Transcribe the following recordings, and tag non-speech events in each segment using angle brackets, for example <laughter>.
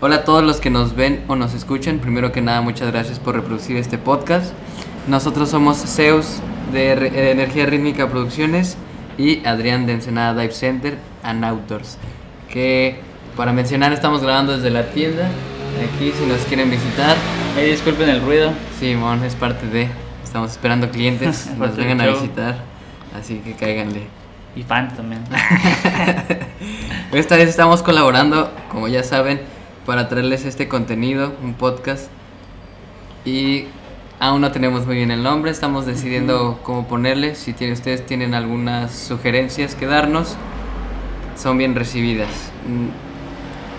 Hola a todos los que nos ven o nos escuchan. Primero que nada, muchas gracias por reproducir este podcast. Nosotros somos Zeus de, R- de Energía Rítmica Producciones y Adrián de Ensenada Dive Center and Outdoors. Que para mencionar, estamos grabando desde la tienda. Aquí, si nos quieren visitar. Ay, disculpen el ruido. Simón es parte de. Estamos esperando clientes. <laughs> nos Parte del vengan a visitar. Así que cáiganle. Y fans también. <laughs> Esta vez estamos colaborando, como ya saben, para traerles este contenido, un podcast. Y aún no tenemos muy bien el nombre, estamos decidiendo cómo ponerle. Si tiene, ustedes tienen algunas sugerencias que darnos, son bien recibidas. Mm,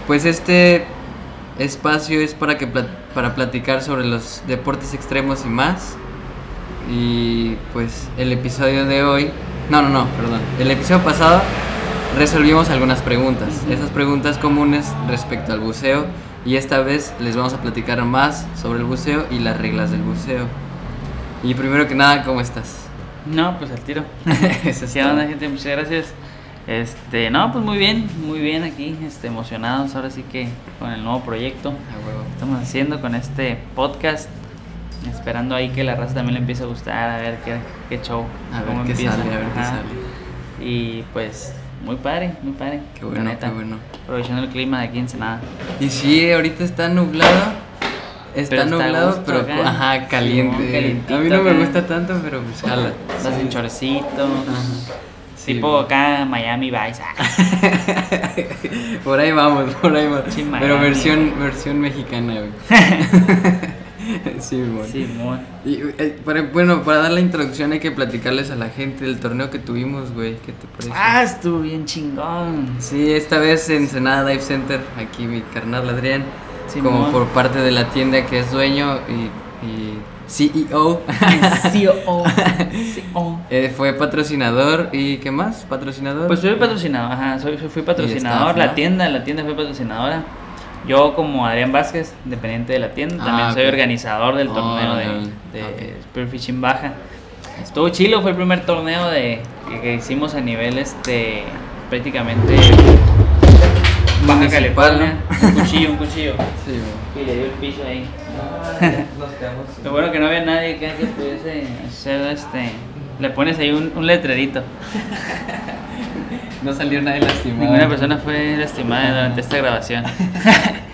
Pues este espacio es para, que plat- para platicar sobre los deportes extremos y más. Y pues el episodio de hoy, no, no, no, perdón, el episodio pasado resolvimos algunas preguntas, esas preguntas comunes respecto al buceo y esta vez les vamos a platicar más sobre el buceo y las reglas del buceo. Y primero que nada, ¿cómo estás? No, pues al tiro. <laughs> Eso es ¿Qué todo. onda, gente? Muchas gracias. Este, no, pues muy bien, muy bien aquí, este, emocionados ahora sí que con el nuevo proyecto que estamos haciendo con este podcast. Esperando ahí que la raza también le empiece a gustar, a ver qué, qué show. A ver cómo qué empieza. sale, a ver qué sale. Y pues, muy padre, muy padre. Qué bueno, qué bueno. Aprovechando el clima de aquí en Ensenada. Y sí, ahorita está nublado. Está Pero está a nublado, pero acá. ajá, caliente. A mí no me acá. gusta tanto, pero pues jala. Estás en chorcito. Ajá. Sí, tipo acá Miami Vice. ah. <laughs> por ahí vamos, por ahí vamos. Sí, pero versión versión mexicana, güey. <laughs> <laughs> güey. Simón. Y, eh, para- bueno, para dar la introducción hay que platicarles a la gente del torneo que tuvimos, güey. ¿Qué te parece? Ah, estuvo bien chingón. Sí, esta vez en Senada Dive Center, aquí mi carnal Adrián, Simón. como por parte de la tienda que es dueño y, y CEO, CEO. CEO. eh, fue patrocinador y ¿qué más? ¿Patrocinador? Pues soy patrocinador, ajá, soy, fui patrocinador, la tienda, la tienda fue patrocinadora. Yo como Adrián Vázquez, dependiente de la tienda, Ah, también soy organizador del Oh, torneo de, de Ok. Spearfishing Baja. Estuvo chilo, fue el primer torneo de, que, que hicimos a nivel este prácticamente Baja Municipal, California. ¿no? Un cuchillo, un cuchillo. <laughs> Sí. Y le dio el piso ahí. <laughs> Nos quedamos. Lo bueno que no había nadie que que pudiese hacer este. Le pones ahí un, un letrerito. <laughs> No salió nadie lastimado. Ninguna persona fue lastimada durante esta grabación. <laughs>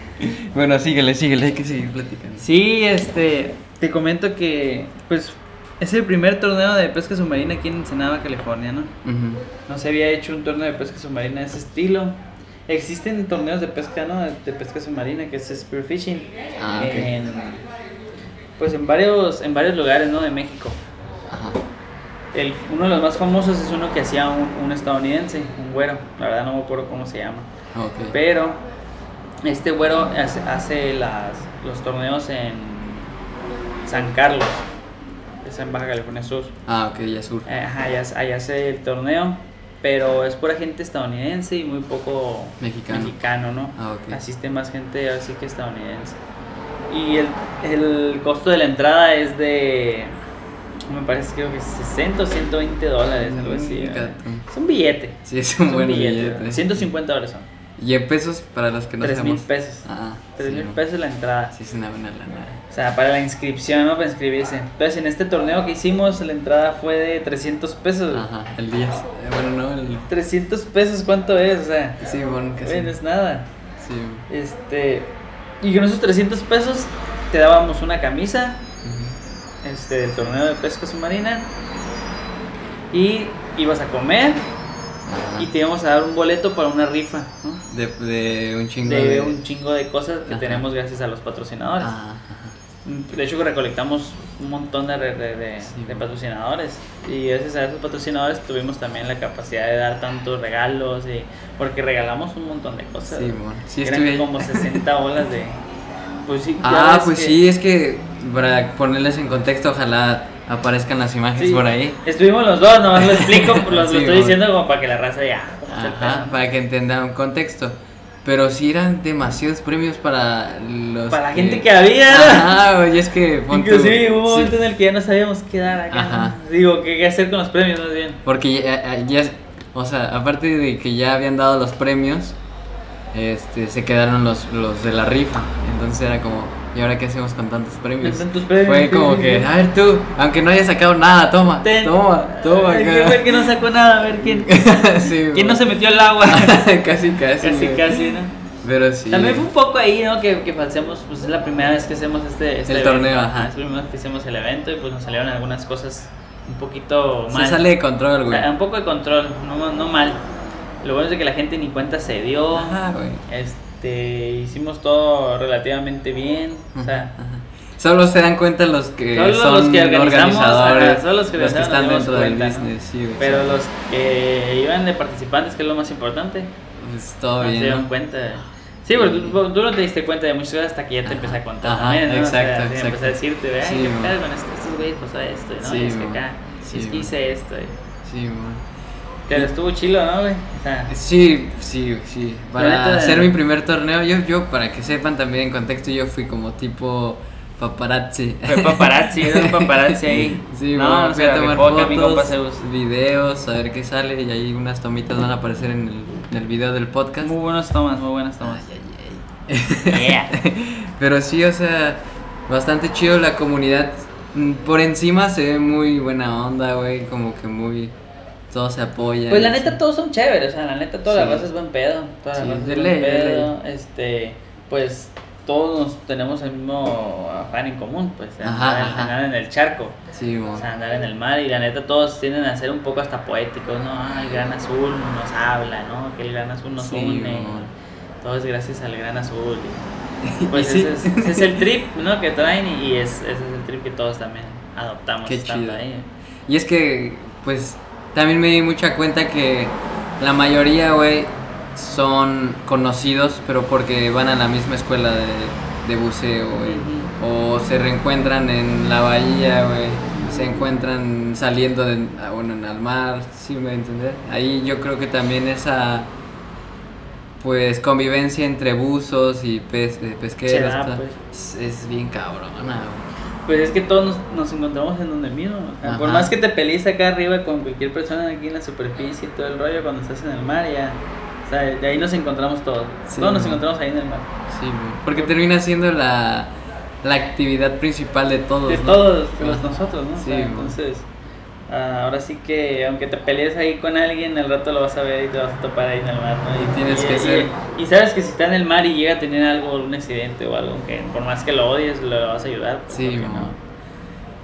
Bueno, síguele, síguele, hay que seguir platicando. Sí, este. Te comento que. Pues. Es el primer torneo de pesca submarina aquí en Ensenada, California, ¿no? Ujú. No se había hecho un torneo de pesca submarina de ese estilo. Existen torneos de pesca, ¿no? De pesca submarina, que es spearfishing. Ah, ok. en, pues en varios, en varios lugares, ¿no? De México. Ajá. El, uno de los más famosos es uno que hacía un, un estadounidense, un güero. La verdad no me acuerdo cómo se llama. Ok. Pero este güero hace, hace las, los torneos en San Carlos. Es en Baja California Sur. Ah, ok, ya sur. Eh, Ajá, allá, allá hace el torneo. Pero es pura gente estadounidense y muy poco Mexicano. mexicano, ¿no? Ah, ok. Asiste más gente así que estadounidense. Y el, el costo de la entrada es de, me parece creo que 60 o 120 dólares, algo así. Mm, ¿verdad? gato. Es un billete. Sí, es un buen billete. ¿verdad? 150 dólares son. Y en pesos para los que no 3 mil pesos. Ah, 3 sí, mil no. pesos la entrada. Sí, es una buena lana. O sea, para la inscripción, ¿no? Para inscribirse. Entonces, en este torneo que hicimos, la entrada fue de 300 pesos. Ajá, el 10. Eh, bueno, no, el. 300 pesos, ¿cuánto es? O sea, Sí, bueno, casi. no es nada. Sí. Este, y con esos 300 pesos te dábamos una camisa. Este, del torneo de pesca submarina y ibas a comer Ajá. y te íbamos a dar un boleto para una rifa, ¿no? De, de un chingo De de. un chingo de cosas que Ajá. tenemos gracias a los patrocinadores. Ah, ajá. De hecho, recolectamos un montón de, de, Sí, patrocinadores. Y gracias a esos patrocinadores tuvimos también la capacidad de dar tantos regalos. Y, porque regalamos un montón de cosas. Sí, mon. Sí, Eran como 60 bolas de. Pues sí, Ah, pues que- sí, es que para ponerles en contexto, ojalá aparezcan las imágenes sí, por ahí. Estuvimos los dos, nomás lo explico, lo, <laughs> lo Sí, estoy diciendo como para que la raza ya. Ajá, para que entendan un contexto. Pero sí eran demasiados premios para los. Para la gente que había. Ajá, güey, es que. <laughs> Inclusive hubo un sí, momento en el que ya no sabíamos qué dar acá. Ajá. Digo, qué, qué hacer con los premios más bien. Porque ya, ya- O sea, aparte de que ya habían dado los premios, este, se quedaron los, los de la rifa. Entonces era como, ¿y ahora qué hacemos con tantos premios? Tantos premios, Fue como que, a ver tú, aunque no hayas sacado nada, toma, Ten. toma, toma. Ay, acá. que no sacó nada, a ver quién. <laughs> Sí, ¿Quién no se metió al agua? <laughs> casi, casi. casi, casi, ¿no? Pero sí. También fue un poco ahí, ¿no? Que, que falsemos, pues es la primera vez que hacemos este, este El evento. torneo, ajá. Es la primera vez que hacemos el evento y pues nos salieron algunas cosas un poquito mal. Se sale de control, O güey. sea, un poco de control, no, no mal. Lo bueno es que la gente ni cuenta se dio. Ajá, güey. Este, hicimos todo relativamente bien. O sea, Ajá. Solo se dan cuenta los que Solo son los que organizamos, organizadores, ajá, solo los que organizamos están nos dimos dentro del cuenta, ¿no? business, sí, güey. pero los que iban de participantes, que es lo más importante, Pues todo no se bien. dieron ¿no? cuenta. Sí, porque Sí. tú, tú no te diste cuenta de muchas cosas hasta que ya te empecé a contar Ajá, también, ¿no? O sea, exacto, sí, exacto. empecé a decirte, de, ay, Sí, qué con esto, estos güeyes pasó esto, ¿no? Sí, y es que acá, Sí, es que hice esto, y- Sí, man. Pero estuvo chilo, ¿no, güey? O sea, Sí, sí, sí. Para hacer mi primer torneo, yo, yo, para que sepan también en contexto, yo fui como tipo paparazzi. fue paparazzi, era un paparazzi ahí. <laughs> Sí, no, bueno, no fui a tomar fotos, Zeus. videos, a ver qué sale y ahí unas tomitas van a aparecer en el, en el video del podcast. Muy buenas tomas, muy buenas tomas. Ay, ay, ay. Yeah. <laughs> Pero sí, o sea, bastante chido la comunidad. Mm, Por encima se ve muy buena onda, güey, como que muy... Todos se apoyan. Pues la neta todos son chéveres, o sea, la neta toda la Sí. raza es buen pedo, toda la raza es buen pedo, este, pues todos tenemos el mismo afán en común, pues Ajá, andar, ajá. andar en el charco, Sí, o sea, andar en el mar y la neta todos tienden a ser un poco hasta poéticos, ¿no? Ah, el gran azul nos habla, ¿no? Que el gran azul nos une, todo es gracias al gran azul. <laughs> y- Pues ese, es, ese es el trip, ¿no? Que traen y, y es, ese es el trip que todos también adoptamos Qué chido. ahí. Y es que, pues, también me di mucha cuenta que la mayoría, güey, son conocidos, pero porque van a la misma escuela de, de buceo, güey. O se reencuentran en la bahía, güey. Se encuentran saliendo de, ah, bueno, en el mar, ¿sí me entender? Ahí yo creo que también esa, pues, convivencia entre buzos y pes- eh, pesqueros ta- pues. es, es bien cabrona, güey. Pues es que todos nos, nos encontramos en donde mismo. por más que te pelees acá arriba con cualquier persona aquí en la superficie y todo el rollo, cuando estás en el mar ya. O sea, de ahí nos encontramos todos. Sí, todos nos ¿no? encontramos ahí en el mar. Sí, porque termina siendo la, la actividad principal de todos. De ¿no? todos, de nosotros, ¿no? O Sí, sea, entonces, ah, ahora sí que aunque te pelees ahí con alguien, al rato lo vas a ver y te vas a topar ahí en el mar, ¿no? Y tienes que ser- Y, sabes que si está en el mar y llega a tener algo, un accidente o algo, que por más que lo odies, lo vas a ayudar. pues, Sí, ¿por qué mo.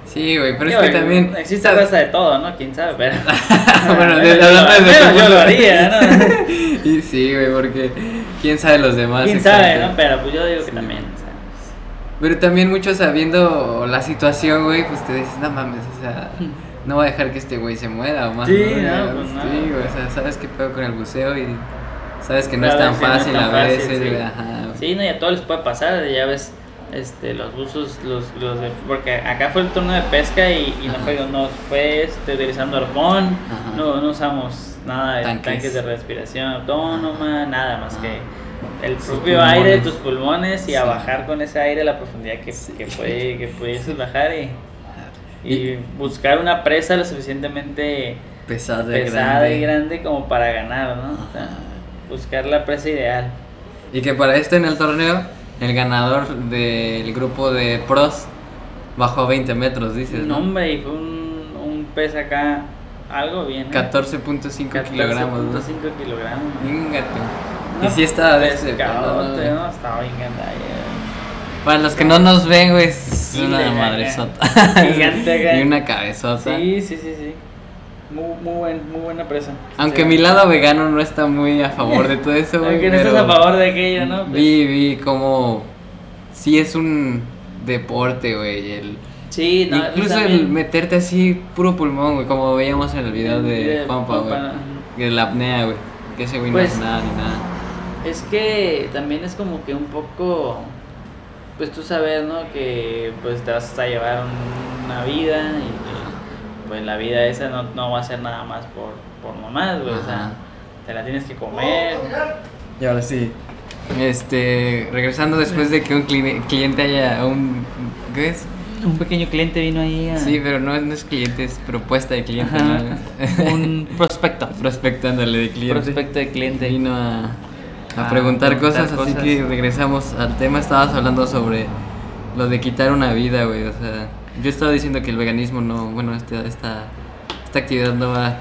Sí, güey, pero es que también. Existe raza de todo, ¿no? ¿Quién sabe? Pero... <laughs> Bueno, hablando yo- lo haría, ¿no? <laughs> y sí, güey, porque. ¿Quién sabe los demás? ¿Quién sabe, no? Pero pues yo digo que también, sea, Pero también muchos sabiendo la situación, güey, pues te dices, no mames, o sea. <laughs> No voy a dejar que este güey se muera o más. Sí, Güey? no, pues, Sí, no. güey, o sea, sabes qué pedo con el buceo y. Sabes que no es tan que no es fácil tan a fácil, veces, sí. ajá. Sí, no, y a todos les puede pasar, ya ves, este, los buzos, los, los de- porque acá fue el turno de pesca y, y no fue, no fue este, utilizando arpón, Ajá. no, no usamos nada de Tanques. tanques. de respiración autónoma, nada más Ajá. que el propio aire de tus pulmones y a Sí. bajar con ese aire a la profundidad que, Sí. que, puede, que pudieses <laughs> bajar y, y Y- buscar una presa lo suficientemente Pesada, pesada grande. y grande como para ganar, ¿no? O sea, buscar la presa ideal. Y que para esto en el torneo, el ganador del grupo de pros bajó a 20 metros, dices. No, hombre, y fue un, un pez acá, algo bien. ¿eh? 14.5 kilogramos. ¿no? 14.5 kilogramos. Ingate. Y No, si estaba de ese ¿no? Estaba bien. Para los que no nos ven, güey, es Sí, una madresota. Gigante <laughs> y una cabezota. Sí, sí, sí, sí. Muy, muy, buen, muy buena presa. Aunque Sí. mi lado vegano no está muy a favor de todo eso, güey. Aunque no estás a favor de aquello, ¿no? Pues, Vi, vi como. Sí, es un deporte, güey. El, sí, no, incluso también- el meterte así puro pulmón, güey, como veíamos en el video de de Juanpa, güey. De la apnea, güey. Que ese güey Pues- no hace nada ni nada. Es que también es como que un poco, pues tú sabes, ¿no? Que pues te vas a llevar un- una vida y que, pues la vida esa no, no va a ser nada más por, por nomás, güey. O sea, te la tienes que comer. Y ahora sí. Este, regresando después de que un cli- cliente haya un ¿qué es? Un pequeño cliente vino ahí a... Sí, pero no es, no es cliente, es propuesta de cliente. Un prospecto. <laughs> Prospectándole de cliente. Prospecto de cliente. Vino a, a a preguntar preguntar cosas, así que regresamos al tema. Estabas hablando sobre lo de quitar una vida, güey. O sea, yo estaba diciendo que el veganismo no, bueno, este, esta, esta actividad no va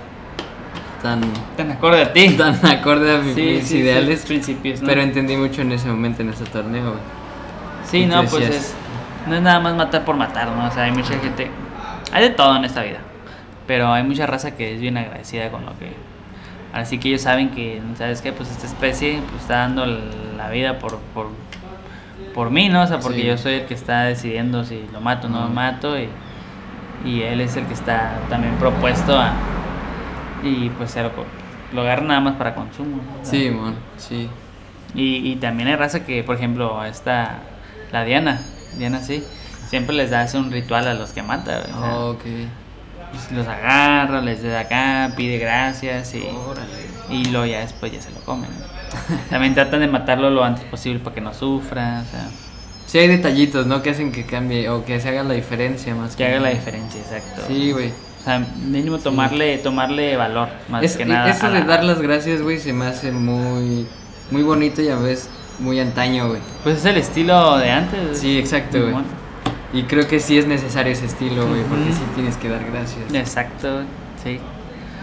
tan, Tan acorde a ti. tan acorde a Sí, mis sí, sí, ideales. principios, ¿no? Pero entendí mucho en ese momento, en ese torneo, güey. Sí, no, pues es, no es nada más matar por matar, ¿no? O sea, hay mucha gente, hay de todo en esta vida, pero hay mucha raza que es bien agradecida con lo que... Así que ellos saben que, ¿sabes qué? Pues esta especie pues, está dando la vida por, por, por mí, ¿no? O sea, porque Sí. yo soy el que está decidiendo si lo mato o no lo mato y, y él es el que está también propuesto a... Y pues se lo, lo agarra nada más para consumo. Sí, mon, sí. y, y también hay raza que, por ejemplo, esta, la Diana, Diana sí, siempre les da hace un ritual a los que mata. o sea, ok. Pues, los agarra, les da acá, pide gracias y, y luego ya después ya se lo comen. <laughs> También tratan de matarlo lo antes posible para que no sufra, o sea, Sí, hay detallitos, ¿no? Que hacen que cambie o que se haga la diferencia más que haga la diferencia, exacto. Sí, güey. O sea, mínimo tomarle, tomarle valor, más Es- que nada. Eso de la- dar las gracias, güey, se me hace muy, muy bonito y a veces muy antaño, güey. Pues es el estilo de antes. Sí, exacto, güey. Y creo que sí es necesario ese estilo, güey, porque sí tienes que dar gracias. Exacto, sí.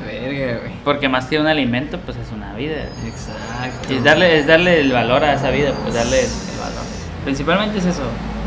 Verga, güey. Porque más que un alimento, pues es una vida. Exacto. Y es darle, es darle el valor a esa vida, pues darle el valor. Principalmente es eso,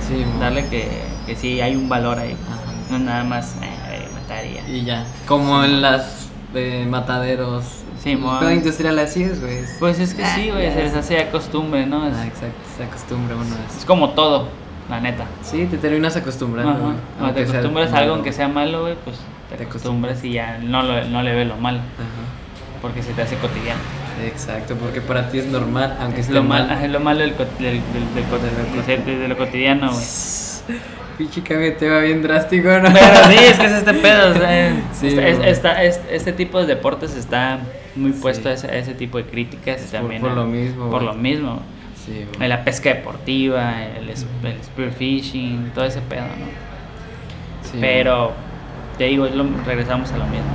Sí, darle que, que sí hay un valor ahí. Ajá. No es nada más eh, matar y ya. Como en las eh, mataderos. Sí, pedo industrial así es, güey. Es- Pues es que sí, güey, ya se les es- hace costumbre, ¿no? Es, Ah, exacto, se acostumbra uno es eso. como todo, la neta. Sí, te terminas acostumbrando. Ajá. te sea acostumbras a algo aunque sea malo, güey, pues te, Te acostumbras y ya no, lo- no le ves lo malo, Ajá. porque se te hace cotidiano. Exacto, porque para ti es normal, aunque Es esté lo, mal. mal, es lo malo del, del, del, del De lo cotidiano, güey. <laughs> Pinche cambio te va bien drástico, ¿no? Pero sí, es que es este pedo. o sea, <laughs> Sí, esta- es- güey. esta- es- este tipo de deportes está muy puesto Sí. a, ese, a ese tipo de críticas. por- también por lo mismo, Por lo mismo. Sí, La pesca deportiva, el, el spearfishing, todo ese pedo, ¿no? Sí, Pero, te digo, lo- regresamos a lo mismo.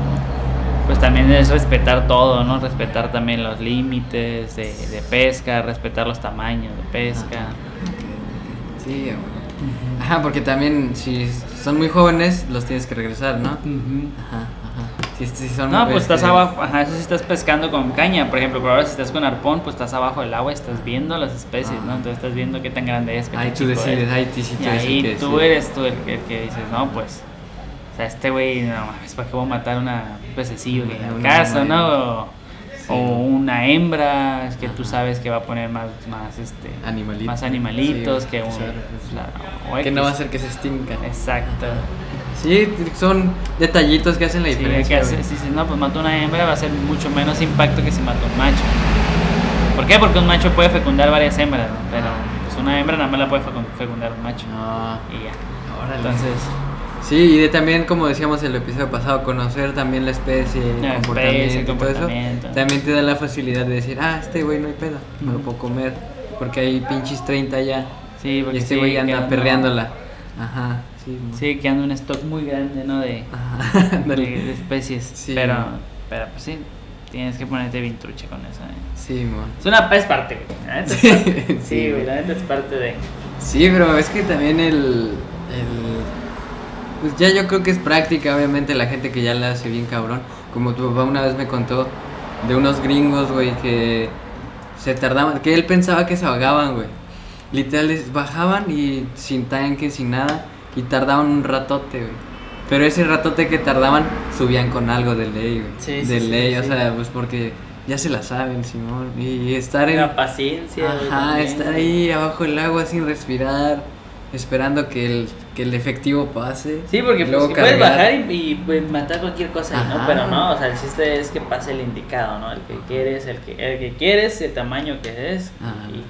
Pues también es respetar todo, ¿no? Respetar también los límites de, de pesca, respetar los tamaños de pesca. Sí, güey. Ajá, porque también si son muy jóvenes, los tienes que regresar, ¿no? Ajá. Son, No, pues estás abajo, ajá, eso sí estás pescando con caña, por ejemplo, pero ahora si estás con arpón, pues estás abajo del agua y estás viendo las especies. ¿no? Entonces estás viendo qué tan grande es, qué Ahí tú decides, es. ahí tú Y tú eres el ahí que tú eres tú el que, el que dices, no, pues, o sea, este güey, no mames, ¿para qué voy a matar una pececillo que en casa, madre. no? O, una hembra, es que tú Ajá. sabes que va a poner más, más, este, Animalitos. más animalitos que un... claro, la- o Que no va a hacer que se extingan. Exacto. Sí, son detallitos que hacen la Sí, diferencia. que hace- güey. si no, pues mato una hembra va a ser mucho menos impacto que si mato un macho. ¿Por qué? Porque un macho puede fecundar varias hembras, ¿no? pero pues una hembra nada más la puede fecun- fecundar un macho. No, Y ya. órale. Entonces, Sí, y de también, como decíamos en el episodio pasado, conocer también la especie, el La comportamiento, especie, y todo eso, comportamiento. también te da la facilidad de decir, ah, este güey no hay pedo, me lo puedo comer, porque hay pinches 30 ya, sí, y porque este sí, güey que anda- perreándola. Ajá, sí. mo. Sí, que anda un stock muy grande, ¿no? De, <laughs> de especies. Sí. Pero, pero pues sí, tienes que ponerte bien trucha con eso. ¿eh? Sí, mo. Es una es parte, güey. La neta es Sí, parte. <laughs> sí, Sí, güey, la neta es parte de. Sí, pero es que también el, el... Pues ya yo creo que es práctica, obviamente, la gente que ya la hace bien cabrón. Como tu papá una vez me contó de unos gringos, güey, que se tardaban, que él pensaba que se ahogaban, güey. Literal, bajaban y sin tanque, sin nada, y tardaban un ratote, güey. Pero ese ratote que tardaban, subían con algo de ley, güey. Sí, de sí, sí, ley, o sí. sea, pues porque ya se la saben, Simón. Y estar en... La paciencia. Ajá, también, estar ahí abajo del agua sin respirar, esperando que el, que el efectivo pase. Sí, porque pues, luego sí puedes bajar y, y, pues, matar cualquier cosa, ahí, ¿no? Pero no, o sea, el chiste es que pase el indicado, ¿no? El que quieres, el que, el que quieres, el tamaño que es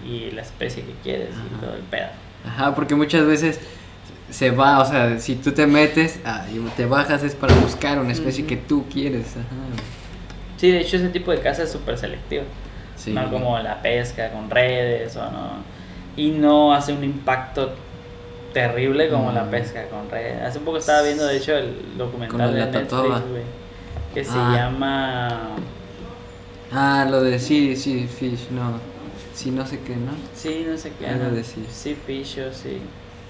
y, y la especie que quieres y todo el pedo. Ajá, porque muchas veces se va, o sea, si tú te metes ah, y te bajas es para buscar una especie Ujú. que tú quieres. Ajá. Sí, de hecho ese tipo de caza es súper selectivo. Sí. No como la pesca con redes o no. Y no hace un impacto terrible como la Mm. pesca con redes. Hace un poco estaba viendo, de hecho, el Con documental lo de Netflix, güey. Que se Ah. llama... Ah, lo de sí, sí, fish, no. sí, no sé qué, ¿no? Sí, no sé qué. Algo ajá. de sí. Sí, fish o sí.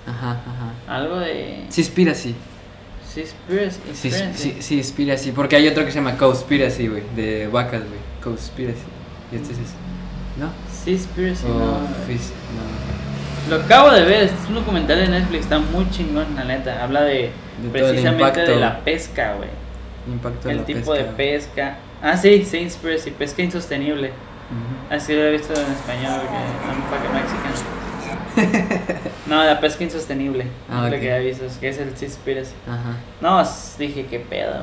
Ajá, ajá. Algo de. Seaspiracy. Sí, Spirits. Sí, sí, sí, Seaspiracy. Porque hay otro que se llama Cowspiracy, güey. De vacas, güey. Cowspiracy. Y este es ese. ¿No? Sí, Spirits. O no. Fis- no. Lo acabo de ver, es un documental de Netflix, está muy chingón, la neta. Habla de, De precisamente de la pesca, güey. Impacto de El la tipo de pesca. pesca. Ah, sí, Spirits, pesca insostenible. Ujú. Así lo he visto en español, porque I'm fucking Mexican. <laughs> No, la pesca insostenible. Ah, es lo que es que es el Seaspiracy. Ajá. No, dije, qué pedo.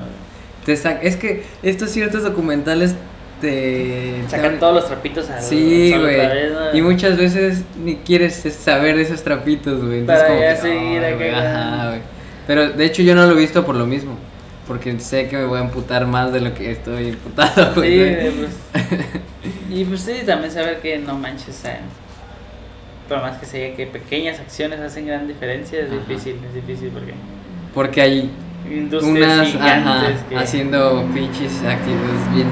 Te es que estos ciertos documentales te... te Sacan abren- todos los trapitos al Sí, güey. ¿no? Y muchas veces ni quieres saber de esos trapitos, güey. Para como ya que, seguir güey, güey. Ajá, güey. Pero de hecho yo no lo he visto por lo mismo. Porque sé que me voy a emputar más de lo que estoy imputado, <laughs> güey. Sí, pues. <laughs> Y pues sí, también saber que no manches, ¿sabes? Por más que se diga que pequeñas acciones hacen gran diferencia, es Ajá. difícil, es difícil porque Porque hay industrias unas gigantes ajá, que haciendo pinches actividades bien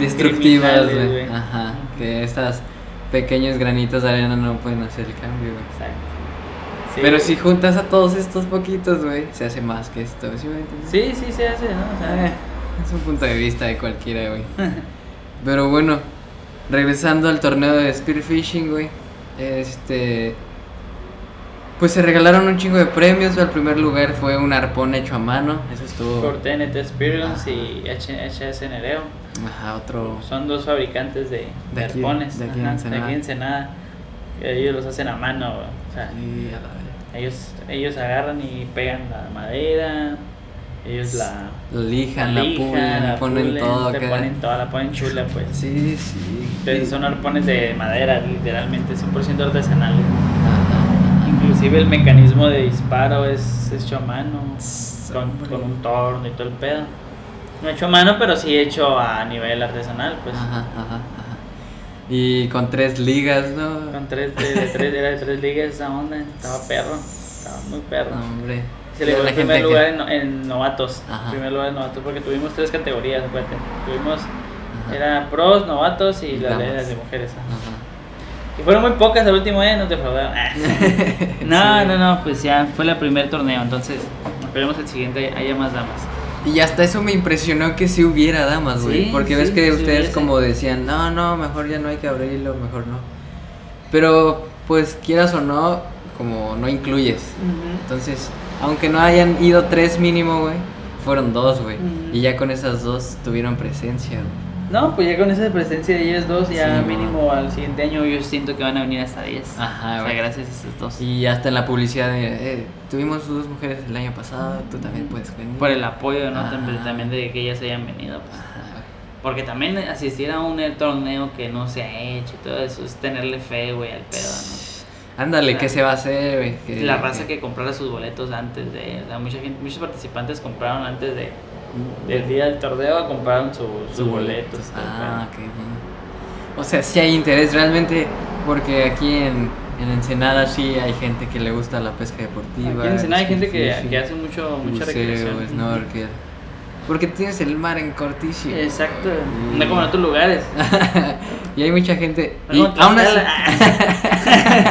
destructivas. Ajá. Que estas pequeños granitos de arena no pueden hacer el cambio, güey. Exacto. Sí, Pero si juntas a todos estos poquitos, güey, se hace más que esto, ¿sí? Sí, sí se hace, ¿no? O sea, Eh, es un punto de vista de cualquiera, güey. <laughs> Pero bueno, regresando al torneo de Spearfishing, güey. Este. Pues se regalaron un chingo de premios. El primer lugar fue un arpón hecho a mano. Eso estuvo. por TNT Experience y H- HS Nereo. Ajá, otro. Son dos fabricantes de, de, De aquí, arpones. de aquí en ajá, aquí en Ensenada. Que Ellos los hacen a mano. O sea, Y a la vez. ellos, ellos agarran y pegan la madera. Ellos la, La lijan, la, lijan, pulen, la ponen pulen, todo le acá. ponen toda, la ponen chula, pues. Sí, sí. Entonces son arpones de madera, literalmente, 100% artesanales. Ajá. Inclusive el mecanismo de disparo es hecho a mano, con, un torno y todo el pedo. No hecho a mano, pero sí hecho a nivel artesanal, pues. Ajá, ajá, ajá. Y con tres ligas, ¿no? Con tres, de, de tres, era de tres ligas esa onda, estaba perro, estaba muy perro. Hombre. Se le dio el primer lugar que- en, no- en novatos, Ajá. primer lugar en novatos, porque tuvimos tres categorías, acuérdate. Tuvimos, Ajá. era pros, novatos y, Y las de, mujeres. ajá. Y fueron muy pocas el último día, no te defraudaron. <laughs> no, Sí. no, no, pues ya fue el primer torneo, entonces esperemos el siguiente haya más damas. Y hasta eso me impresionó que si hubiera damas, güey. Sí, porque sí, ves que sí ustedes como decían, no, no, mejor ya no hay que abrirlo, mejor no. Pero, pues, quieras o no, como no incluyes. Entonces, aunque no hayan ido tres mínimo, güey, fueron dos, güey. Ujú. Y ya con esas dos tuvieron presencia, güey. No, pues ya con esa presencia de ellas dos, ya Sí, mínimo al siguiente año yo siento que van a venir hasta 10. Ajá, o sea, gracias a estas dos. Y hasta en la publicidad de, eh, tuvimos dos mujeres el año pasado, tú también puedes venir. Por el apoyo, ¿no? Ajá. También, de que ellas hayan venido. pues. Porque también asistir a un torneo que no se ha hecho y todo eso es tenerle fe, güey, al pedo, Ándale, ¿qué se va a hacer, La raza que comprara sus boletos antes de. O sea, mucha gente, muchos participantes compraron antes de, del día del torneo, compraron su, sus boletos. Ah, ok. mm. O sea, sí hay interés realmente, porque aquí en, en Ensenada sí hay gente que le gusta la pesca deportiva. Aquí en Ensenada hay gente que, que hace mucho, mucha buceo, recreación. snorkel. Porque tienes el mar en cortísimo. Exacto, Y- no como en otros lugares. <laughs> y hay mucha gente. No Y aún así. <laughs>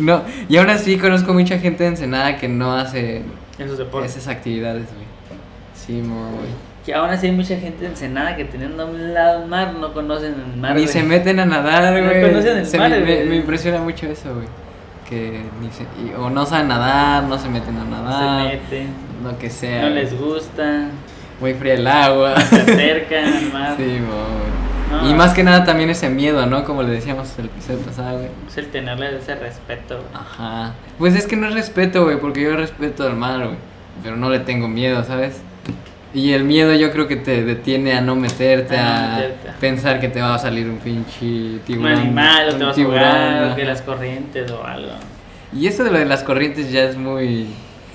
No, y aún así conozco mucha gente de Ensenada que no hace en sus deportes. esas actividades, güey. Sí, güey. Que aún así hay mucha gente en Ensenada que teniendo a un lado el mar no conocen el mar. Ni se meten a nadar, No güey. conocen el Se mar, me, me- güey. me impresiona mucho eso, güey. Que ni se, y- o no saben nadar, no se meten a se nadar, meten, lo que sea. no les gusta, Muy fría el agua. se acercan al mar. <laughs> sí. No. Y más que nada también ese miedo, ¿no? Como le decíamos el episodio pasado, güey. Es el tenerle ese respeto. güey. Ajá. Pues es que no es respeto, güey, porque yo respeto al mar, güey. Pero no le tengo miedo, ¿sabes? Y el miedo yo creo que te detiene a no meterte, A no a meterte. pensar que te va a salir un pinche Un tiburón. animal, o un te vas a tiburón, o ajá. que las corrientes o algo. Y eso de lo de las corrientes ya es muy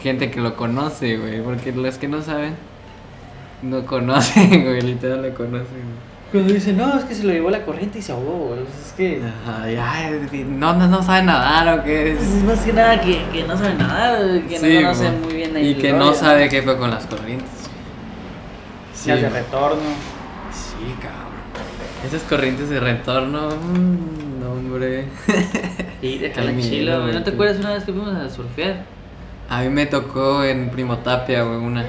gente que lo conoce, güey, porque los que no saben no conocen, <laughs> güey, literal lo conocen. güey. Cuando dicen, no, es que se lo llevó la corriente y se ahogó, güey. pues Es que. Ajá, ya, no, no, no saben nadar o qué. pues es más que nada que, que no saben nadar, que Sí, no conocen güey. muy bien ahí Y el que no sabe qué fue con las corrientes. Sí, Las de retorno. Sí, cabrón. Esas corrientes de retorno, mm, no hombre. <laughs> Sí, Qué miedo, chilo, güey. ¿No te acuerdas una vez que fuimos a surfear? A mí me tocó en Primo Tapia, güey, una.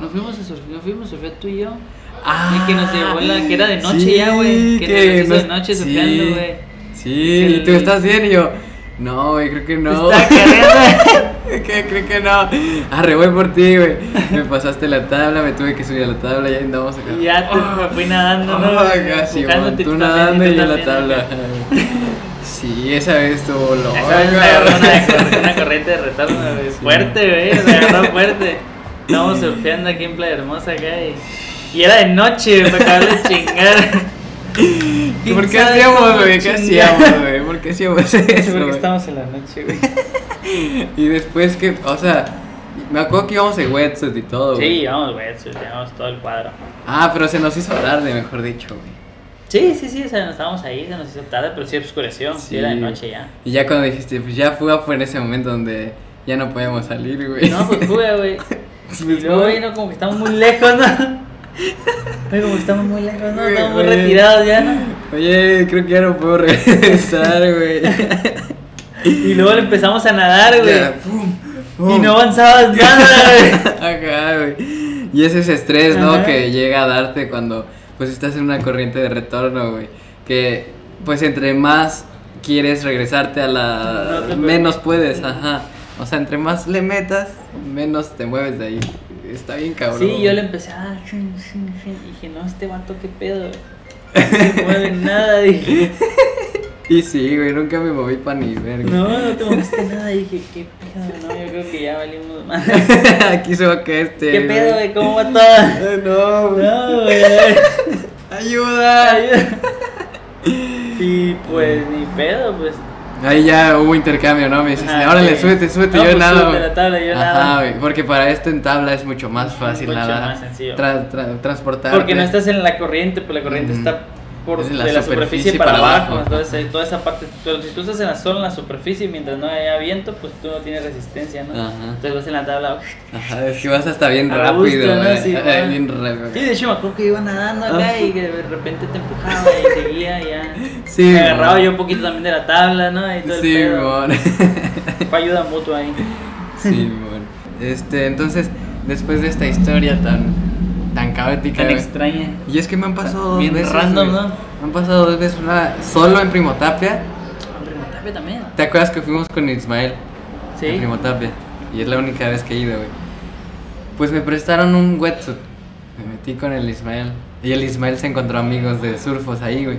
Nos fuimos a surfear, nos fuimos a surfear tú y yo. Ah, Y que nos llevó la- que era de noche sí, ya, güey, que nos hizo de noche sí, surfeando, güey. Sí, Que y tú estás bien y yo, no, güey, creo que no. <laughs> Que creo que no. Arre, voy por ti, güey. Me pasaste la tabla, me tuve que subir a la tabla y ahí andamos acá. Y ya te me fui nadando, ¿no? Ah, casi, Empujándote tú nadando y yo en la tabla. Sí, esa vez estuvo me agarró una, una corriente de retorno, <laughs> güey. Fuerte, güey. Me agarró fuerte. Estábamos surfeando aquí en Playa Hermosa acá y. Y era de noche, para acabar de chingar. ¿Y ¿Por qué ¿Quién sabe hacíamos, güey? ¿Qué hacíamos, güey? ¿Por qué hacíamos eso? Porque estamos en la noche, güey. <laughs> Y después que, o sea, me acuerdo que íbamos en wetsuit y todo, güey. Sí, vamos, güey, surfeamos todo el cuadro. Ah, pero se nos hizo tarde, mejor dicho, güey. Sí, sí, sí, o sea, nos estábamos ahí, se nos hizo tarde, pero sí oscureció. Sí, era de noche ya. Y ya cuando dijiste, pues ya fue, fue en ese momento donde ya no podíamos salir, güey. No, pues fue, güey. <laughs> Pues, Y luego, güey, no, como que estamos muy lejos, ¿no? <laughs> Que estamos muy lejos, ¿no? Estamos muy retirados ya, ¿no? Oye, creo que ya no puedo <laughs> regresar, güey. Y luego le empezamos a nadar, güey. Y no avanzabas nada, güey. <laughs> Ajá, güey. Y ese es estrés, ¿no? Ajá. Que llega a darte cuando pues estás en una corriente de retorno, güey. Que pues entre más quieres regresarte a la... No menos puedes, ajá. O sea, entre más le metas, menos te mueves de ahí. Está bien cabrón. Sí, yo le empecé a. y dije, no, este vato, qué pedo. No mueve nada, <laughs> dije. Y sí, güey, nunca me moví pa' ni verga. No, no te moviste nada, dije, qué pedo, no, yo creo que ya valimos más. <laughs> Aquí se va que este. ¿Qué pedo, güey? ¿Cómo va todo? <laughs> No, güey. No, güey. Ayuda. Ayuda. Y pues, ni pedo, pues. Ahí ya hubo intercambio, ¿no? Me dices, Ajá, órale, sí. súbete, súbete, No, yo pues, nado. súbete la tabla, yo Ajá, güey, porque para esto en tabla es mucho más fácil Mucho nadar. más sencillo. Tra- tra- transportar. Porque no estás en la corriente, pues la corriente está por la de la superficie, superficie para, para abajo. abajo. Entonces, eh, toda esa parte, pero si tú estás en la, solo en la superficie mientras no haya viento, pues tú no tienes resistencia, ¿no? Ajá. Entonces vas en la tabla. Ajá, es que vas hasta bien A rápido, gusto, ¿no? Sí, bien rápido. Sí, de hecho me acuerdo que iba nadando acá Ah. y que de repente te empujaba y seguía y ya. Sí, me agarraba yo un poquito también de la tabla, ¿no? Y todo el Sí, pedo. <laughs> Fue ayuda mutua ahí. Sí, mon. Este, entonces, después de esta historia tan, tan caótica, Tan extraña. Y es que me han pasado dos Bien veces. random. ¿no? Me han pasado dos veces una solo en Primo Tapia. Remotapia también. ¿Te acuerdas que fuimos con Ismael? Sí. En Primo Tapia. Y es la única vez que he ido, güey. Pues me prestaron un wetsuit. Me metí con el Ismael. Y el Ismael se encontró amigos de surfos ahí, güey.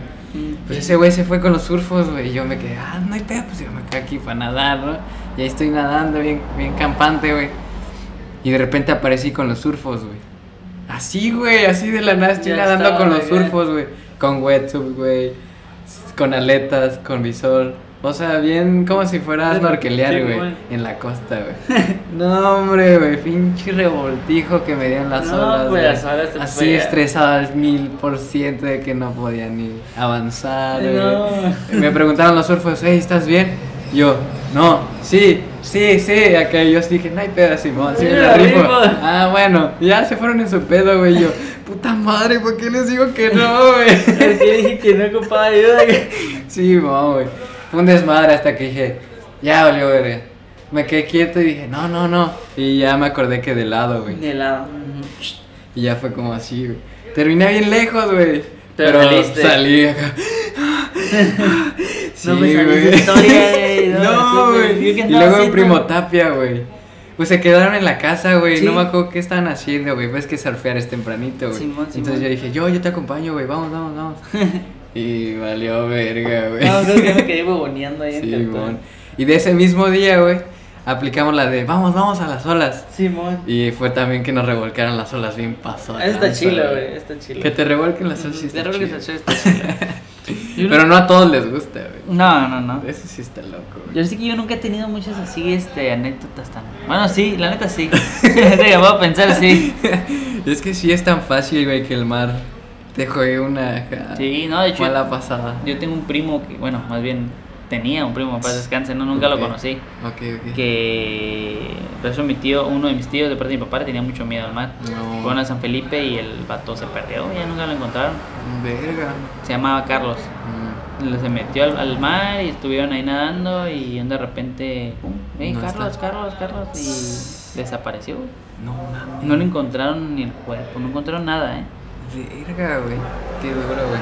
Pues ese güey se fue con los surfos, güey. Y yo me quedé, ah, no hay pedo, pues yo me quedé aquí para nadar, ¿no? Y ahí estoy nadando, bien, bien campante, güey. Y de repente aparecí con los surfos, güey. Así, güey, así de la nada Ya nadando con los surfos, güey. Con wetsuit, güey. Con aletas, con visor. O sea, bien como si fuera a Sí, güey. En la costa, güey. <laughs> No, hombre, güey. Pinche revoltijo que me dieron las No, olas. pues, güey. las olas te Así pegan. estresado al mil por ciento de que no podía ni avanzar, güey. No. Me preguntaron los surfos, hey, ¿estás bien? Yo, no, sí, sí, sí. Acá yo dije, no hay pedo, Simón, sí, me la rifo. Ah, bueno, ya se fueron en su pedo, güey. Yo, puta madre, ¿por qué les digo que no, güey? <laughs> Porque dije que no ayuda. Sí, no, güey. Fue un desmadre hasta que dije, ya valió, verga. Me quedé quieto y dije, no, no, no. Y ya me acordé que de lado, güey. De lado. Y ya fue como así, güey. Terminé bien lejos, güey. Pero salí acá. <laughs> No me esa historia, güey, <laughs> no, No, sí, güey. güey. ¿Yo qué Y luego en? Primo Tapia, güey. Pues se quedaron en la casa, güey. Sí. No me acuerdo qué estaban haciendo, güey. Ves que surfear es tempranito, güey. Simón, Entonces Simón. yo dije, yo, yo te acompaño, güey. Vamos, vamos, vamos. <laughs> y valió verga, güey. No, creo que me quedé boboneando ahí en Sí, Cantón. mon. Y de ese mismo día, güey, aplicamos la de vamos, vamos a las olas. Simón. Y fue también que nos revolcaran las olas bien pasadas. Está chilo, güey. Está chilo. Que te revuelquen las olas sí está chido, está chilo. <laughs> Pero no a todos les gusta, güey. No, no, no. Eso sí está loco, güey. Yo sé que yo nunca he tenido muchas así, este, anécdotas tan... Bueno, sí, la neta sí. <laughs> Te voy a pensar así. <laughs> Es que sí es tan fácil, güey, que el mar te juegue una ja, Sí, no, de hecho... mala pasada. Yo tengo un primo que, bueno, más bien tenía un primo, para descanse, no, nunca lo conocí. Ok, ok. Que... Por eso mi tío, uno de mis tíos de parte de mi papá, tenía mucho miedo al mar. No. Fueron a San Felipe y el vato se perdió, ya nunca lo encontraron. Verga. Se llamaba Carlos. Mm. Se metió al, al mar y estuvieron ahí nadando y de repente, pum, hey, No Carlos, está. Carlos, Carlos, y desapareció. No mames. No le encontraron ni el cuerpo, no encontraron nada, ¿eh? Verga, güey. Qué duro, güey.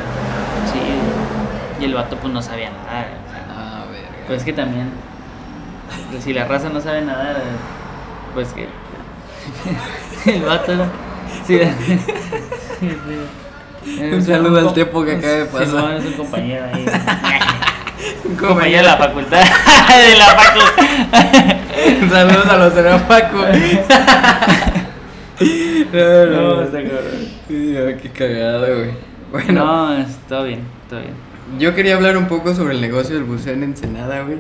Sí, y el vato pues no sabía nada. o sea, Ah, verga. Pues es que también, pues, si la raza no sabe nadar, pues que <laughs> el vato, sí, <laughs> Un saludo al Tepo que acaba de pasar. es un compañero ahí. <laughs> Un compañero de la facultad. de la facultad. Saludos a los de la Paco. no, no, No, está cabrón. Qué cagado, güey. Bueno, No, es todo bien, todo bien. Yo quería hablar un poco sobre el negocio del buceo en Ensenada, güey.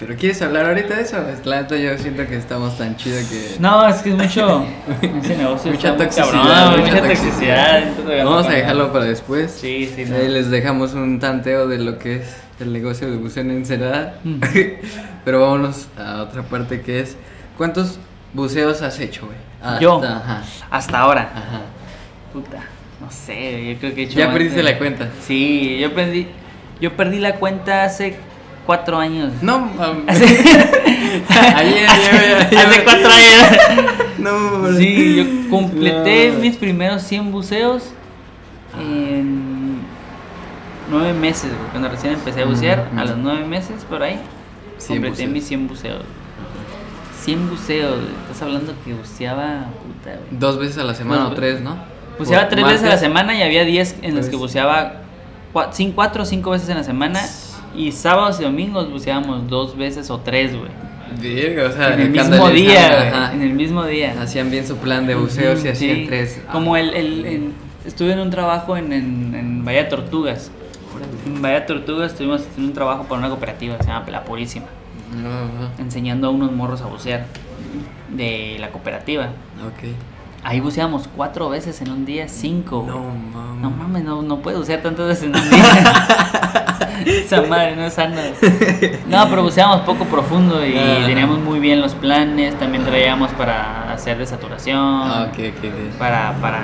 Pero ¿quieres hablar ahorita de eso? Pues, La neta, yo siento que estamos tan chido que. No, es que es mucho. <laughs> Ese negocio Mucha toxicidad, cabrón, mucha mucha toxicidad. toxicidad. Vamos a dejarlo para después. Sí, sí, no. Ahí les dejamos un tanteo de lo que es el negocio de buceo en Ensenada. Mm. <laughs> Pero vámonos a otra parte que es. ¿Cuántos buceos has hecho, güey? Hasta- Yo. Ajá. Hasta ahora. Ajá. Puta, no sé, yo creo que he hecho. Ya perdiste la cuenta. Sí, yo perdí, yo perdí la cuenta hace cuatro años. No, <laughs> <laughs> mames. Hace, Ayer, ayer, ayer. hace cuatro años. <laughs> No. Sí, yo completé No. mis primeros 100 buceos en nueve meses, cuando recién empecé a bucear, Mm, a mm. los nueve meses por ahí, 100 completé buceos. mis 100 buceos. 100 buceos, estás hablando que buceaba, puta, güey. Dos veces a la semana o tres, ¿no? Buceaba Por tres veces a la semana y había 10 en las que Pues- buceaba cua- cin- cuatro o cinco veces en la semana. Y sábados y domingos buceábamos dos veces o tres, güey. O sea, En el mismo día, güey. En el mismo día. Hacían bien su plan de buceo Ujú, si hacían sí. tres. Ah, Como el, el- en- estuve en un trabajo en, en, en Bahía Tortugas. En Bahía Tortugas estuvimos en un trabajo para una cooperativa, se llama La Purísima, No, no. enseñando a unos morros a bucear de la cooperativa. Ok. Ahí buceamos cuatro veces en un día, cinco. No, mames. No mames, no, no puedo bucear tantas veces en un día. <laughs> Esa madre no es sana. No, pero buceábamos poco profundo y Ajá. teníamos muy bien los planes. También traíamos para hacer desaturación. Ah, ok, ok. Para, para.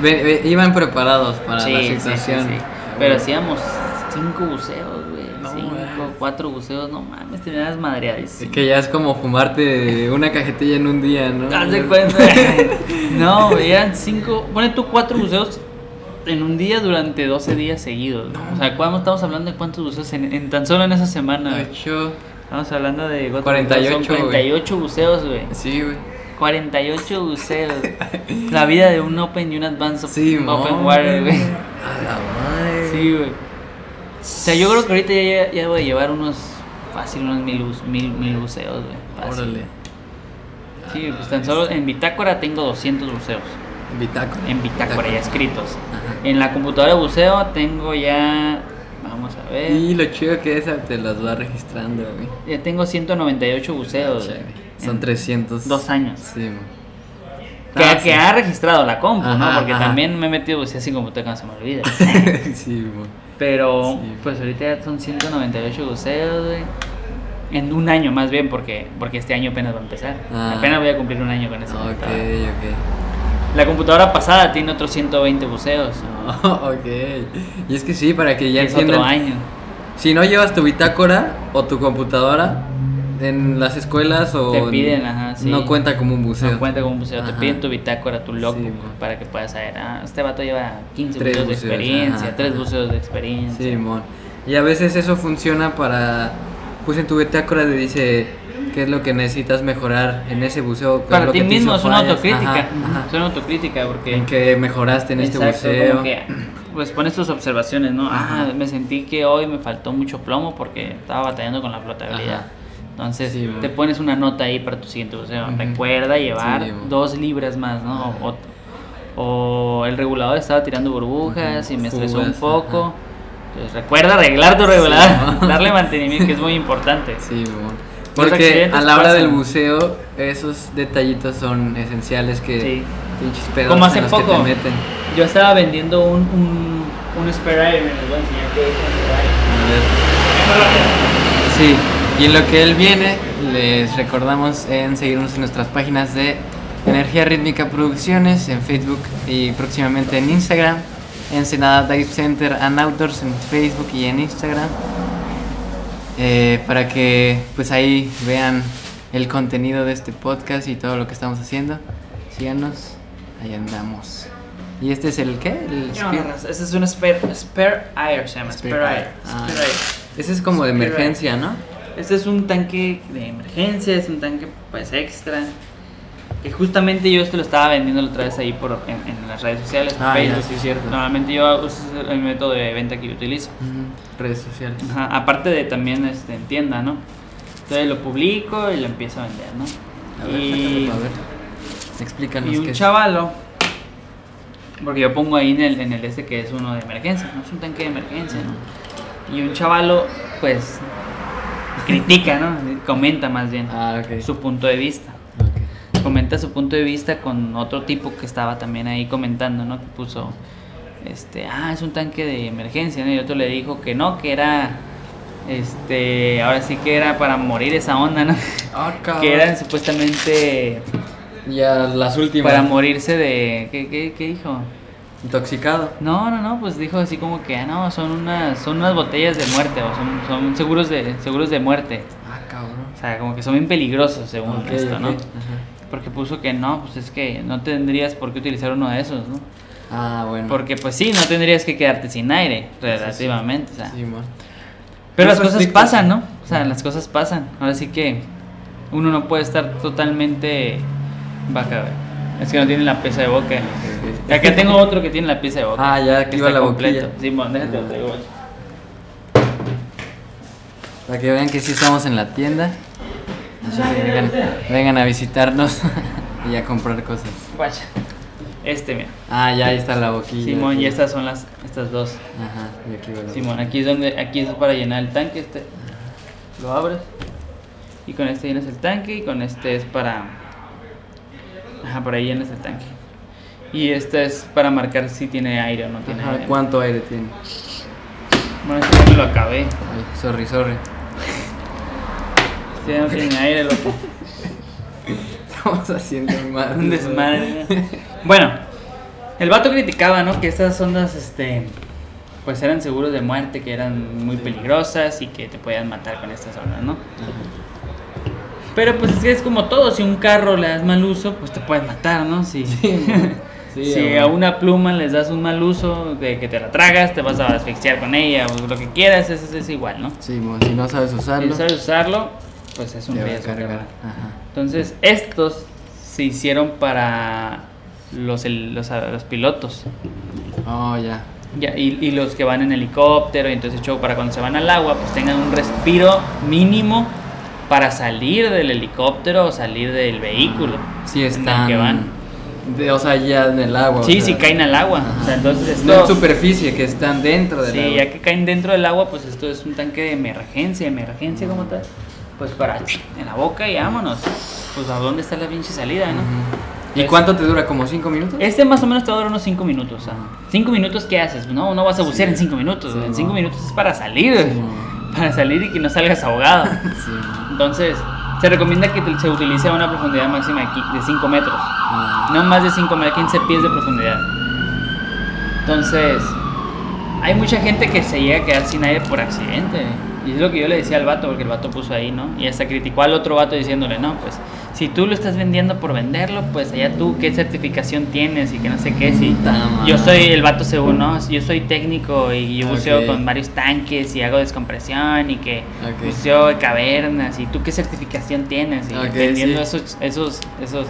Ve- ve- iban preparados para sí, la sí, sí, situación. sí. Pero hacíamos cinco buceos, cuatro buceos. No mames, te Es madreadísimo. que ya es como fumarte una cajetilla en un día, ¿no? Haz de cuenta. <laughs> No, eran cinco. Pone tú cuatro buceos en un día durante 12 días seguidos. ¿no? O sea, ¿cuándo estamos hablando de cuántos buceos en, en tan solo en esa semana? Estamos hablando de ¿cuántos 48, buceos? Son 48 buceos, güey. Sí, güey. 48 buceos. <laughs> La vida de un Open y un Advanced Sí, Open. Water, güey. A la madre. Sí, güey. O sea, yo creo que ahorita ya, ya voy a llevar unos fácil, unos mil, mil, mil buceos, güey. Órale. Sí, pues tan solo en Bitácora tengo 200 buceos. Bitácora. En Bitácora ya escritos. Ajá. En la computadora de buceo tengo ya. Vamos a ver. Y lo chido que esa te las va registrando, güey. Ya tengo 198 buceos. Chévere. güey, Son en 300. Dos años. Sí. Que, Ah, que sí. ha registrado la compu, ¿no? Porque ajá. también me he metido a bucear sin computadora cuando se me olvida. <laughs> sí, man. Pero Sí. pues ahorita ya son 198 buceos, güey. En un año más bien, porque, porque este año apenas va a empezar. Ah. Apenas voy a cumplir un año con esa computadora. ok. La computadora pasada tiene otros 120 buceos. Oh, <laughs> ok. Y es que sí, para que ya es entiendan. otro año. Si no llevas tu bitácora o tu computadora en las escuelas o Te piden, ajá, sí. no cuenta como un buceo. No cuenta como un buceo, te piden tu bitácora, tu logbook, Sí, para que puedas saber, ah, este vato lleva 15 Tres buceos de experiencia, ajá, 3 ajá. buceos de experiencia. Sí, mon. Y a veces eso funciona para pues en tu bitácora te dice qué es lo que necesitas mejorar en ese buceo. es Para ti mismo es una autocrítica. Ajá, ajá. Es una autocrítica porque En que mejoraste en este buceo. como que, pues pones tus observaciones, ¿no? Ah, Ajá. me sentí que hoy me faltó mucho plomo porque estaba batallando con la flotabilidad. Ajá. Entonces Sí, te pones una nota ahí para tu siguiente buceo. Recuerda llevar Sí, dos libras más, ¿no? O, o el regulador estaba tirando burbujas y me estresó un poco. Entonces recuerda arreglar tu regulador, <laughs> darle mantenimiento que es muy importante. Sí, Porque a la hora pasan. del buceo esos detallitos son esenciales que pinches pedos Como hace en los que poco. te meten. Yo estaba vendiendo un, un, un spare iron, les voy a enseñar qué es un. A ver. Sí, y en lo que él viene, les recordamos en seguirnos en nuestras páginas de Energía Rítmica Producciones, en Facebook y próximamente en Instagram. Ensenada Dive Center and Outdoors en Facebook y en Instagram. Eh, para que pues ahí vean el contenido de este podcast y todo lo que estamos haciendo. Síganos, ahí andamos. ¿Y este es el qué? El ¿Qué onda, Spear- raza? Este es un spare, spare air, se llama. Spare Spare, air. air. Ah. Spare air. Ese es como de emergencia, ¿no? Este es un tanque de emergencia, es un tanque pues extra. Que justamente yo esto lo estaba vendiendo la otra vez ahí por, en, en las redes sociales. Ah, ya, Facebook. sí, cierto. Normalmente yo uso el método de venta que yo utilizo. Redes sociales. Ajá, aparte de también este, en tienda, ¿no? Entonces lo publico y lo empiezo a vender, ¿no? A ver, y, sácalo, a ver. Explícanos y qué un es. chavalo, porque yo pongo ahí en el, en el este que es uno de emergencia, ¿no? Es un tanque de emergencia, ¿no? Y un chavalo, pues, critica, ¿no? Comenta más bien Ah, su punto de vista. Comenta su punto de vista con otro tipo que estaba también ahí comentando, ¿no? Que puso, este, ah, es un tanque de emergencia, ¿no? Y otro le dijo que no, que era, este, ahora sí que era para morir esa onda, ¿no? Ah, que eran supuestamente Ya las últimas. para morirse de, ¿qué, qué, qué dijo? Intoxicado. No, no, no, pues dijo así como que, ah, no, son unas, son unas botellas de muerte, o son, son seguros de, seguros de muerte. Ah, cabrón. O sea, como que son bien peligrosos según esto, ¿no? ok, ajá. Porque puso que no, pues es que no tendrías por qué utilizar uno de esos, ¿no? Ah, bueno. Porque pues sí, no tendrías que quedarte sin aire, relativamente, o sea. Sí, man. Pero las cosas pasan, ¿no? O sea, las cosas pasan. Ahora sí que uno no puede estar totalmente güey. Es que no tiene la pieza de boca. Acá tengo otro que tiene la pieza de boca. Ah, ya, aquí va la completo. boquilla. Simón, déjate lo traigo, güey. Para que vean que sí estamos en la tienda. Así que vengan, vengan a visitarnos <laughs> y a comprar cosas. Guacha. Este, mira. Ah, ya ahí está la boquilla. Simón, y estas son las estas dos. Ajá, y aquí va la Simón, aquí es donde aquí es para llenar el tanque, este lo abres y con este llenas el tanque y con este es para Ajá, por ahí llenas el tanque. Y este es para marcar si tiene aire o no tiene Ajá, aire. ¿cuánto aire tiene? Bueno, este ya lo acabé. Ay, sorry, sorry. Este ya no tiene aire, loco. <laughs> Estamos haciendo mal. Un desmadre. ¿no? Bueno, el vato criticaba, ¿no? Que estas ondas, este, pues eran seguros de muerte, que eran muy peligrosas y que te podían matar con estas ondas, ¿no? Pero pues es que es como todo, si un carro le das mal uso, pues te puedes matar, ¿no? Si, Sí, <laughs> si a una pluma les das un mal uso, de que te la tragas, te vas a asfixiar con ella o lo que quieras, es, es igual, ¿no? Sí, si no sabes Si usarlo, no sabes usarlo, pues es un riesgo. Ajá. Entonces, estos se hicieron para los, el- los, los pilotos. Oh, ya. Ya, y, y los que van en helicóptero, y entonces show para cuando se van al agua, pues tengan un respiro mínimo para salir del helicóptero o salir del vehículo. Sí en el están. que van. de- o sea, ya en el agua. o Sí, sea, si caen al agua. O sea, entonces esto, No en superficie, que están dentro del sí, agua. ya que caen dentro del agua, pues esto es un tanque de emergencia, emergencia como tal. Pues para en la boca y vámonos. Pues a dónde está la pinche salida, ¿no? ¿Y Pues- cuánto te dura? ¿Como 5 minutos? Este más o menos te va a durar unos 5 minutos. 5 minutos, ¿qué haces? No, no vas a bucear en 5 minutos. Sí, en no. 5 minutos es para salir. Sí. <laughs> Para salir y que no salgas ahogado. <laughs> Sí. Entonces, se recomienda que se utilice a una profundidad máxima de qui- de 5 metros. Ah, No más de 5 metros, 15 pies de profundidad. Entonces, hay mucha gente que se llega a quedar sin aire por accidente. Y es lo que yo le decía al vato, porque el vato puso ahí, ¿no? Y hasta criticó al otro vato diciéndole, no, pues, si tú lo estás vendiendo por venderlo, pues allá tú qué certificación tienes y que no sé qué, si yo soy el vato según, ¿no? Yo soy técnico y yo buceo con varios tanques y hago descompresión y que Ok. buceo de cavernas y tú qué certificación tienes y vendiendo sí. esos, esos, esos,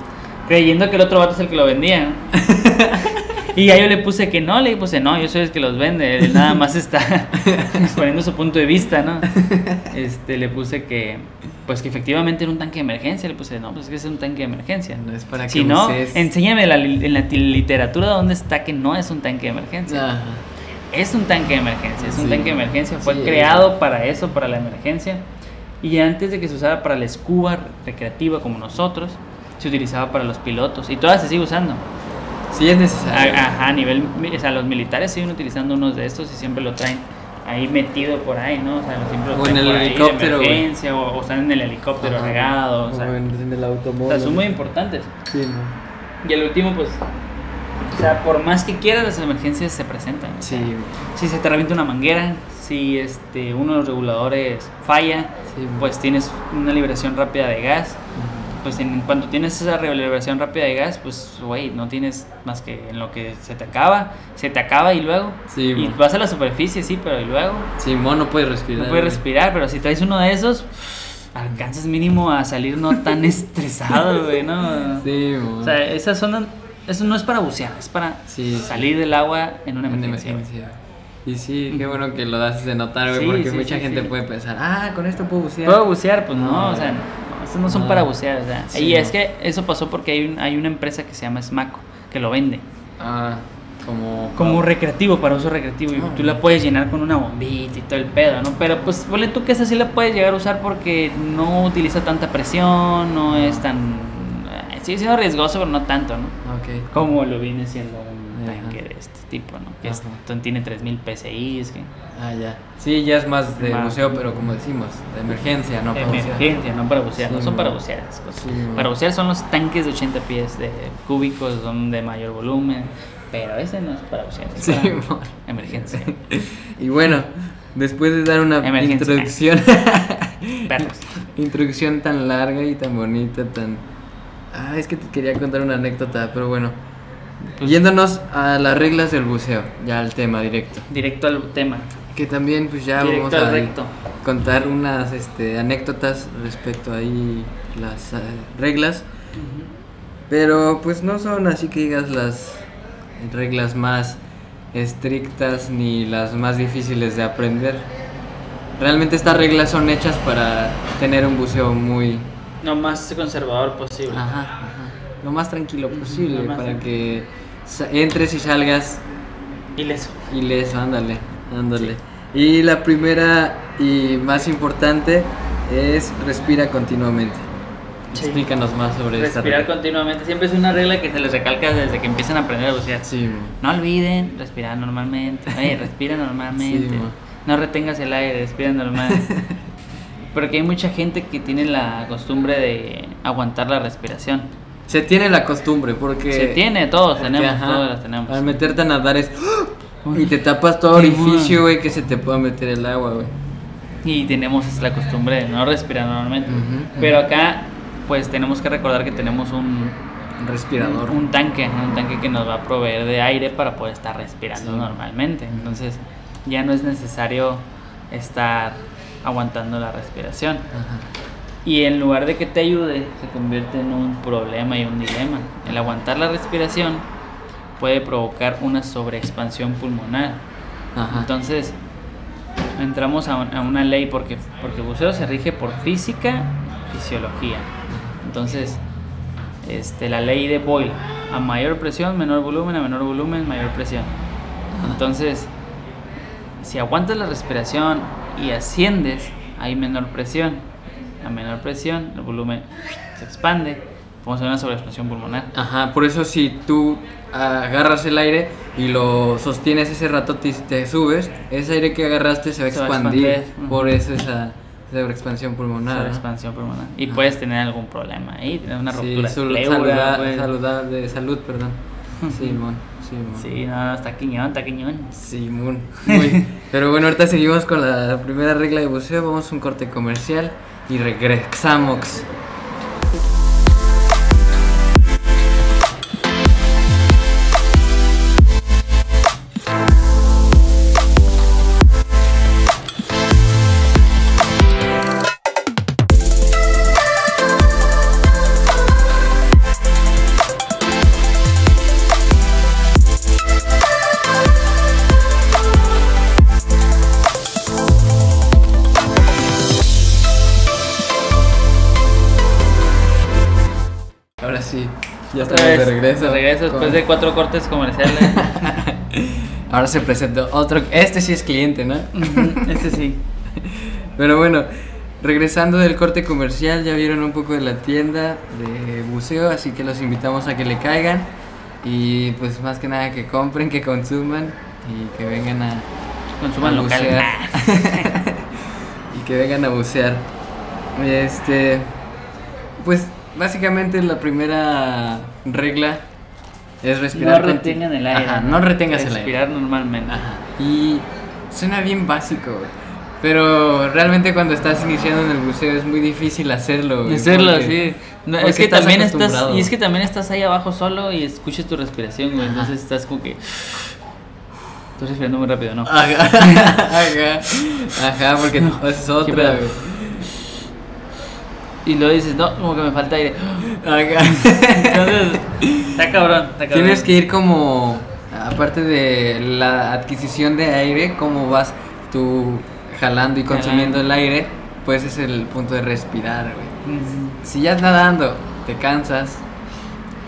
creyendo que el otro vato es el que lo vendía, ¿no? <laughs> Y ya yo le puse que no, le puse no, yo soy el que los vende, él nada más está <laughs> exponiendo su punto de vista, ¿no? Este, le puse que, pues que efectivamente era un tanque de emergencia, le puse, no, pues es que es un tanque de emergencia. No es para que no, bucees. enséñame la en la literatura dónde está que no es un tanque de emergencia. Ajá. Es un tanque de emergencia, es un tanque de emergencia, fue Sí, creado para eso, para la emergencia. Y antes de que se usara para la scuba recreativa como nosotros, se utilizaba para los pilotos y todavía se sigue usando. Sí es necesario. Ajá, a nivel, o sea, los militares siguen utilizando unos de estos y siempre lo traen ahí metido por ahí, ¿no? O sea, siempre lo O en traen el por ahí de helicóptero, emergencia, o, o están en el helicóptero Ajá. regado, o sea, Como en, el o automóvil. sea, son muy importantes. Sí, no. Y el último, pues, O sea, por más que quieras, las emergencias se presentan. o sea, Sí, Si se te revienta una manguera, si este, uno de los reguladores falla, sí. pues tienes una liberación rápida de gas. Pues en cuanto tienes esa liberación rápida de gas, pues, güey, no tienes más que en lo que se te acaba, se te acaba y luego. Sí, y mo. vas a la superficie, sí, pero y luego. Simón no puedes respirar. No puedes güey. respirar, pero si traes uno de esos, alcanzas mínimo a salir no tan <laughs> estresado, güey, ¿no? Sí, mo. O sea, esa zona, eso no es para bucear, es para Sí, sí. salir del agua en una emergencia. güey. emergencia. Y sí, qué bueno que lo haces de notar, güey, Sí, porque sí, mucha sí, gente sí. puede pensar, ah, con esto puedo bucear. ¿Puedo bucear? Pues no, No. o sea, estos no son para bucear, o sea. Sí, y no. es que eso pasó porque hay, un, hay una empresa que se llama Smaco, que lo vende. Ah, como... Como recreativo, para uso recreativo. Y Ah. tú la puedes llenar con una bombita y todo el pedo, ¿no? Pero pues ponle tú que esa sí la puedes llegar a usar porque no utiliza tanta presión, no es tan... eh, Sigue siendo riesgoso, pero no tanto, ¿no? Ok. Como lo viene siendo un. Tanque de este tipo, ¿no? Que es- tiene 3000 PSI, es que... Ah, ya. Sí, ya es más de Más. buceo, pero como decimos, de emergencia, no para bucear. Emergencia, no para bucear, no son para bucear esas cosas. Sí, para bucear son los tanques de 80 pies de cúbicos, son de mayor volumen, pero ese no es para bucear, es Sí, para <laughs> emergencia. Y bueno, después de dar una Emergencia. introducción, <laughs> Perros. <laughs> introducción tan larga y tan bonita, tan... Ah, es que te quería contar una anécdota, pero bueno. Pues, Yéndonos a las reglas del buceo, ya al tema directo. Directo al tema. Que también pues ya Directo vamos a ahí contar unas este, anécdotas respecto ahí las eh, reglas. Pero pues no son así que digas las reglas más estrictas ni las más difíciles de aprender. Realmente estas reglas son hechas para tener un buceo muy... Lo más conservador posible. Ajá, ajá, lo más tranquilo posible más para tranquilo. que entres y salgas Ileso. ileso, ándale, ándale. Y la primera y más importante es respira continuamente. Sí. Explícanos más sobre esta Respirar continuamente. Siempre es una regla que se les recalca desde que empiezan a aprender a bucear. Sí. No olviden respirar normalmente. Oye, <laughs> respira normalmente. Sí, no retengas el aire, respira normal. <laughs> Porque hay mucha gente que tiene la costumbre de aguantar la respiración. Se tiene la costumbre porque... Se tiene, todos tenemos, ajá, todos las tenemos. Al meterte a nadar es... Uy. Y te tapas todo orificio, güey, que se te pueda meter el agua, güey. Y tenemos la costumbre de no respirar normalmente. Pero acá, pues tenemos que recordar que tenemos un, Un respirador. un tanque, un tanque que nos va a proveer de aire para poder estar respirando Sí. normalmente. Entonces, ya no es necesario estar aguantando la respiración. Ajá. Y en lugar de que te ayude, se convierte en un problema y un dilema. El aguantar la respiración puede provocar una sobreexpansión pulmonar. Ajá. Entonces, entramos a, un- a una ley porque, porque el buceo se rige por física, fisiología. Entonces, este, la ley de Boyle, a mayor presión, menor volumen, a menor volumen, mayor presión. Entonces, si aguantas la respiración y asciendes, hay menor presión. A menor presión, el volumen se expande, vamos a ver una sobreexpansión pulmonar. Ajá, por eso si tú agarras el aire y lo sostienes ese rato, te, te subes, ese aire que agarraste se va a expandir. expandir. Por eso esa sobreexpansión pulmonar. Sobreexpansión pulmonar. Y puedes tener algún problema ahí, tener una Sí, ruptura sul- de pleura, saluda- saluda- de salud, perdón. <laughs> Simón, Simón. Sí, no, está quiñón, está quiñón. Simón. <laughs> Muy- Pero bueno, ahorita seguimos con la primera regla de buceo. Vamos a un corte comercial y regresamos. Ya estamos de vez, regreso. de regreso después con- de cuatro cortes comerciales. <laughs> Ahora se presentó otro. Este sí es cliente, ¿no? este sí. <laughs> Pero bueno, regresando del corte comercial, ya vieron un poco de la tienda de buceo, así que los invitamos a que le caigan y pues más que nada que compren, que consuman y que vengan a, Consuman a local. <laughs> y que vengan a bucear. Este, pues básicamente la primera regla es respirar. No retengan el aire. Ajá, no retengas el aire. Respirar normalmente. Ajá. Y suena bien básico, güey. Pero realmente cuando estás iniciando en el buceo es muy difícil hacerlo. güey, Hacerlo, porque- sí. No, es que estás también estás. Y es que también estás ahí abajo solo y escuchas tu respiración, güey. Ajá. Entonces estás como que. Estoy respirando muy rápido, ¿no? Ajá, <laughs> ajá, ajá, porque No, <laughs> es otra, güey. Y luego dices, no, como que me falta aire. <gasps> <laughs> Entonces, está cabrón, está cabrón. Tienes que ir como, aparte de la adquisición de aire, como vas tú jalando y consumiendo el aire, pues es el punto de respirar, güey. Si ya nadando te cansas,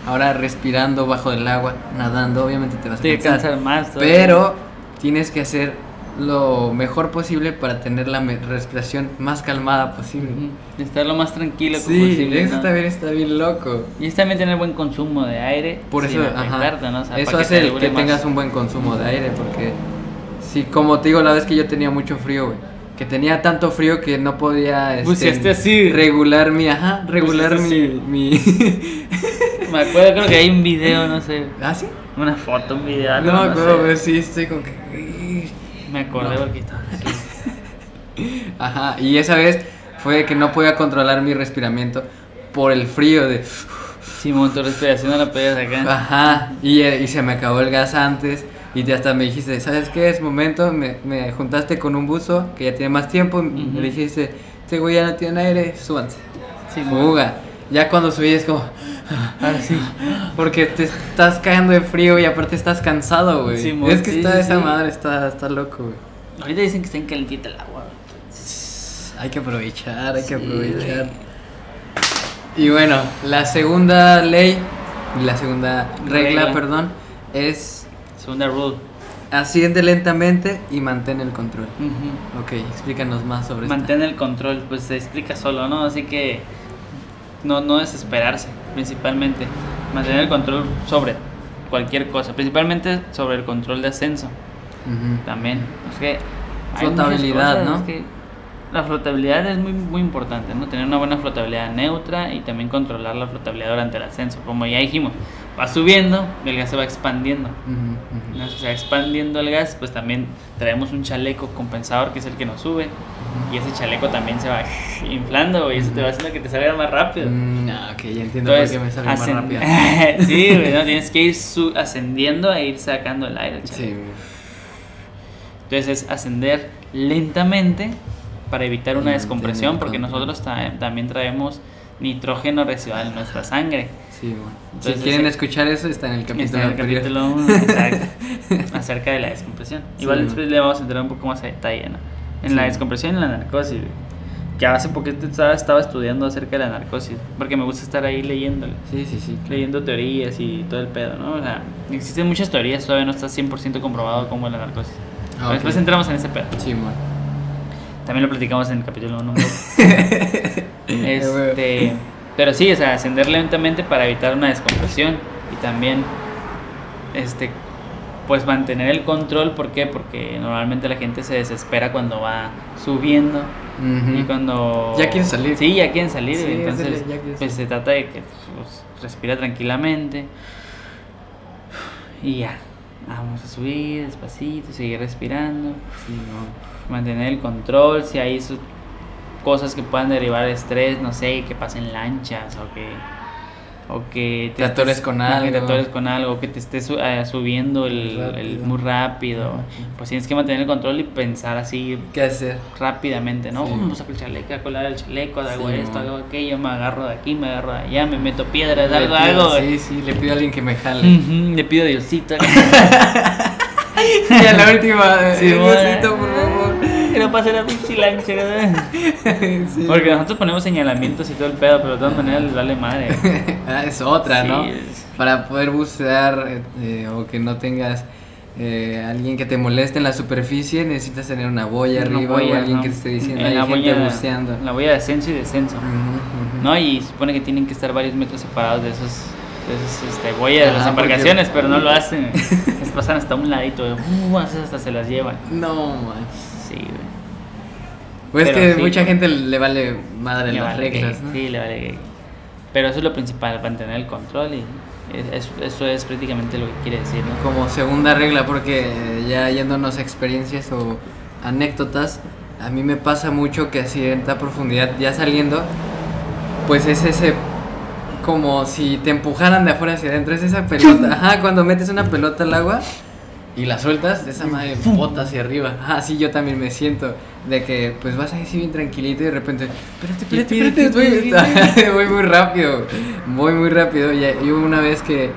ahora respirando bajo el agua, nadando, obviamente te vas a Te cansar más. todavía. Pero tienes que hacer lo mejor posible para tener la respiración más calmada posible. Estar lo más tranquilo Sí, posible. eso ¿no? también está bien loco. Y es también tener buen consumo de aire. Por eso, ajá, afectarte, ¿no? O sea, eso hace te que tengas un buen consumo de aire, porque si como te digo, la vez que yo tenía mucho frío, güey, que tenía tanto frío que no podía este, así. regular mi, ajá, regular mi. <laughs> Me acuerdo, creo que hay un video, no sé. ¿Ah, sí? Una foto, un video. algo, No me acuerdo, sé. pero sí, estoy como que... Me acordé No. porque estaba así. <laughs> Ajá, y esa vez fue que no podía controlar mi respiramiento por el frío de... Simón, tu respiración no la podías acá. Ajá, y, eh, y se me acabó el gas antes y hasta me dijiste, ¿sabes qué? Es momento, me, me juntaste con un buzo que ya tiene más tiempo, me dijiste, este güey ya no tiene aire, súbanse. Fuga. Ya cuando subí es como, Ahora sí. porque te estás cagando de frío y aparte estás cansado, güey. Simón, es que sí, está sí, esa sí. madre, está, está loco, güey. Ahorita dicen que está en calentita el agua. Hay que aprovechar, hay que Sí, aprovechar. Y bueno, la segunda ley, la segunda regla, Regla. perdón, es Segunda rule. asciende lentamente y mantén el control. Ujú. Ok, explícanos más sobre Mantén el control, pues se explica solo, ¿no? Así que no, no desesperarse, principalmente. Mantener el control sobre cualquier cosa, principalmente sobre el control de ascenso también. Es que Flotabilidad, ¿no? es que la flotabilidad es muy, muy importante, ¿no? Tener una buena flotabilidad neutra y también controlar la flotabilidad durante el ascenso. Como ya dijimos, va subiendo, el gas se va expandiendo. ¿no? Se va expandiendo el gas, pues también traemos un chaleco compensador que es el que nos sube. Y ese chaleco también se va inflando y eso te va haciendo que te salga más rápido. Mm, ah, ok, ya entiendo Entonces, por qué me sale más rápido. <laughs> sí, güey, ¿no? tienes que ir su- ascendiendo e ir sacando el aire. chaleco. Sí, Entonces es ascender lentamente para evitar una descompresión, porque el nosotros ta- también traemos nitrógeno residual en nuestra sangre. sí, bueno. Entonces, si quieren ese- escuchar eso, está en el capítulo Está en el capítulo 1, exacto, <laughs> acerca de la descompresión. Sí, Igual ¿no? después le vamos a entrar un poco más a detalle, ¿no? En Sí. la descompresión y en la narcosis. Que hace poquito estaba, estaba estudiando acerca de la narcosis, porque me gusta estar ahí leyéndole. Sí, sí, sí. Leyendo teorías y todo el pedo, ¿no? O sea, existen muchas teorías, todavía no está 100% comprobado cómo es la narcosis. Ah, Pero ok. Después entramos en ese pedo. Sí, bueno. También lo platicamos en el capítulo 1 un poco. Este, pero sí, o sea, ascender lentamente para evitar una descompresión y también este pues mantener el control, ¿por qué? Porque normalmente la gente se desespera cuando va subiendo y cuando Ya quieren salir. Sí, ya quieren salir, Sí, entonces pues se trata de que pues, respira tranquilamente y ya. Vamos a subir despacito, seguir respirando Sí, no. mantener el control, si hay cosas que puedan derivar de estrés, no sé, que pasen lanchas o que o que Te atores con ajá, que te algo. atores con algo, que te estés eh, subiendo el, Rápido. el- muy rápido, pues tienes que mantener el control y pensar así ¿Qué hacer? rápidamente, ¿no? Sí. Vamos a sacar el chaleco, a colar el chaleco, hago Sí, esto, hago aquello, me agarro de aquí, me agarro de allá, me meto piedras, algo, pido- algo. Sí, sí, le pido a alguien que me jale. Le pido a Diosito. <laughs> y a la última, Sí, eh, bueno. Diosito, por favor. Que no pase la pinche lancha, ¿verdad? <laughs> Sí. Porque nosotros ponemos señalamientos y todo el pedo, pero de todas maneras les vale madre. <laughs> Ah, es otra, Sí, ¿no? es- Para poder bucear eh, o que no tengas eh, alguien que te moleste en la superficie, necesitas tener una boya Una arriba boya, o alguien ¿no? que te esté diciendo, En hay la gente boya- buceando. La boya de ascenso y descenso. ¿No? Y supone que tienen que estar varios metros separados de esos, de esos este, boyas de las porque- embarcaciones, pero no lo <laughs> hacen. Les pasan hasta un ladito, uh, hasta se las llevan. No, man. Sí, güey. Pues Pero que sí, mucha gente le vale madre Le las vale reglas, que- ¿no? Sí, le vale que- Pero eso es lo principal, mantener el control y es- es- eso es prácticamente lo que quiere decir, ¿no? Como segunda regla, porque ya yéndonos a experiencias o anécdotas, a mí me pasa mucho que así en esta profundidad, ya saliendo, pues es ese como si te empujaran de afuera hacia adentro, es esa pelota, <laughs> ajá, cuando metes una pelota al agua y la sueltas, esa madre bota hacia arriba, ajá, sí, yo también me siento, de que pues vas así bien tranquilito y de repente, espérate, ¿Qué espérate, espérate, <laughs> voy, muy rápido, voy muy rápido, y, y hubo una vez que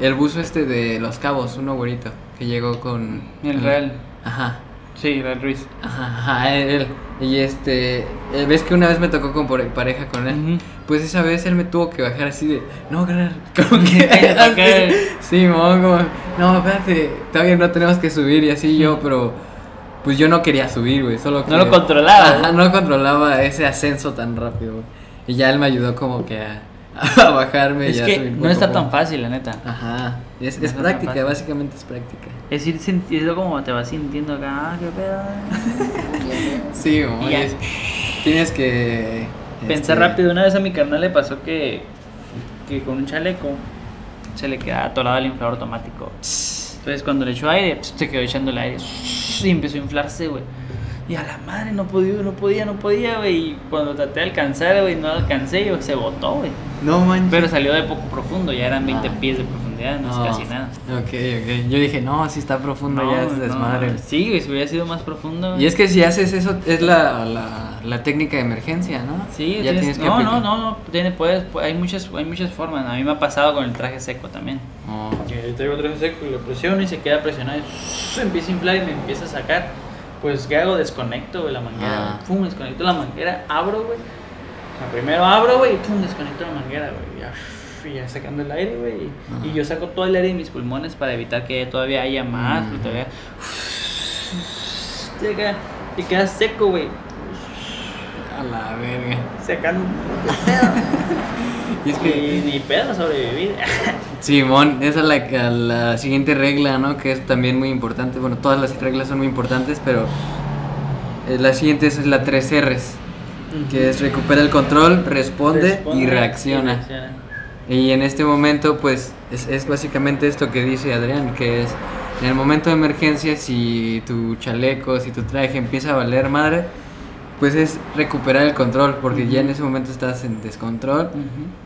el buzo este de Los Cabos, uno güerito, que llegó con... El Real. Ajá, Sí, Real Ruiz. ajá, él, y este, eh, ves que una vez me tocó con pare- pareja con él, pues esa vez él me tuvo que bajar así de, no, carnal, <laughs> como que, Cállate, ok. sí, mo, como, no, espérate, todavía no tenemos que subir y así yo, pero, pues yo no quería subir, güey, solo que, No lo controlaba, Ajá, ¿no? no controlaba ese ascenso tan rápido, güey, y ya él me ayudó como que a, <laughs> a bajarme Es que no está tan fácil, la neta. Ajá, es, No práctica, básicamente es práctica. Es ir sintiendo como te vas sintiendo acá, ah, qué pedo. <laughs> Sí, es- tienes que... Pensar este, rápido. Una vez a mi carnal le pasó que, que con un chaleco se le quedaba atorado el inflador automático. Entonces cuando le echó aire, se quedó echando el aire y empezó a inflarse, güey. Y a la madre no podía, no podía, no podía, güey. Y cuando traté de alcanzar, güey, no alcancé, y se botó, güey. No manches. Pero salió de poco profundo, ya eran 20 Ah. pies de profundidad, no, es casi nada. Ok, ok. Yo dije, no, si está profundo ya es no, desmadre. Sí, güey, si hubiera sido más profundo. Y es que si haces eso, es la, la, la técnica de emergencia, ¿no? Sí, ya tienes- tienes que no, no, aplicar. no, no, tiene, puedes, pu- hay muchas, hay muchas formas. A mí me ha pasado con el traje seco también. Oh. Que traigo el traje seco y lo presiono y se queda presionado y se empieza a inflar y me empieza a sacar. Pues, ¿qué hago? Desconecto, güey, la manguera. Ah. Pum, desconecto la manguera, abro, güey. O sea, primero abro, güey, y pum, desconecto la manguera, güey. Ya, y ya sacando el aire, güey. Y yo saco todo el aire de mis pulmones para evitar que todavía haya más, Mm. todavía. Se queda- Y queda seco, güey. A la verga. Sacando. <laughs> Y es que, Y ni pedo sobrevivir. <laughs> Simón, esa es la, la siguiente regla, ¿no? Que es también muy importante. Bueno, todas las reglas son muy importantes, pero eh, la siguiente es la 3 R's. Que es recupera el control, responde, y reacciona. Y en este momento, pues, es, es básicamente esto que dice Adrián, que es, en el momento de emergencia, si tu chaleco, si tu traje empieza a valer madre, pues es recuperar el control, porque ya en ese momento estás en descontrol. Ujú.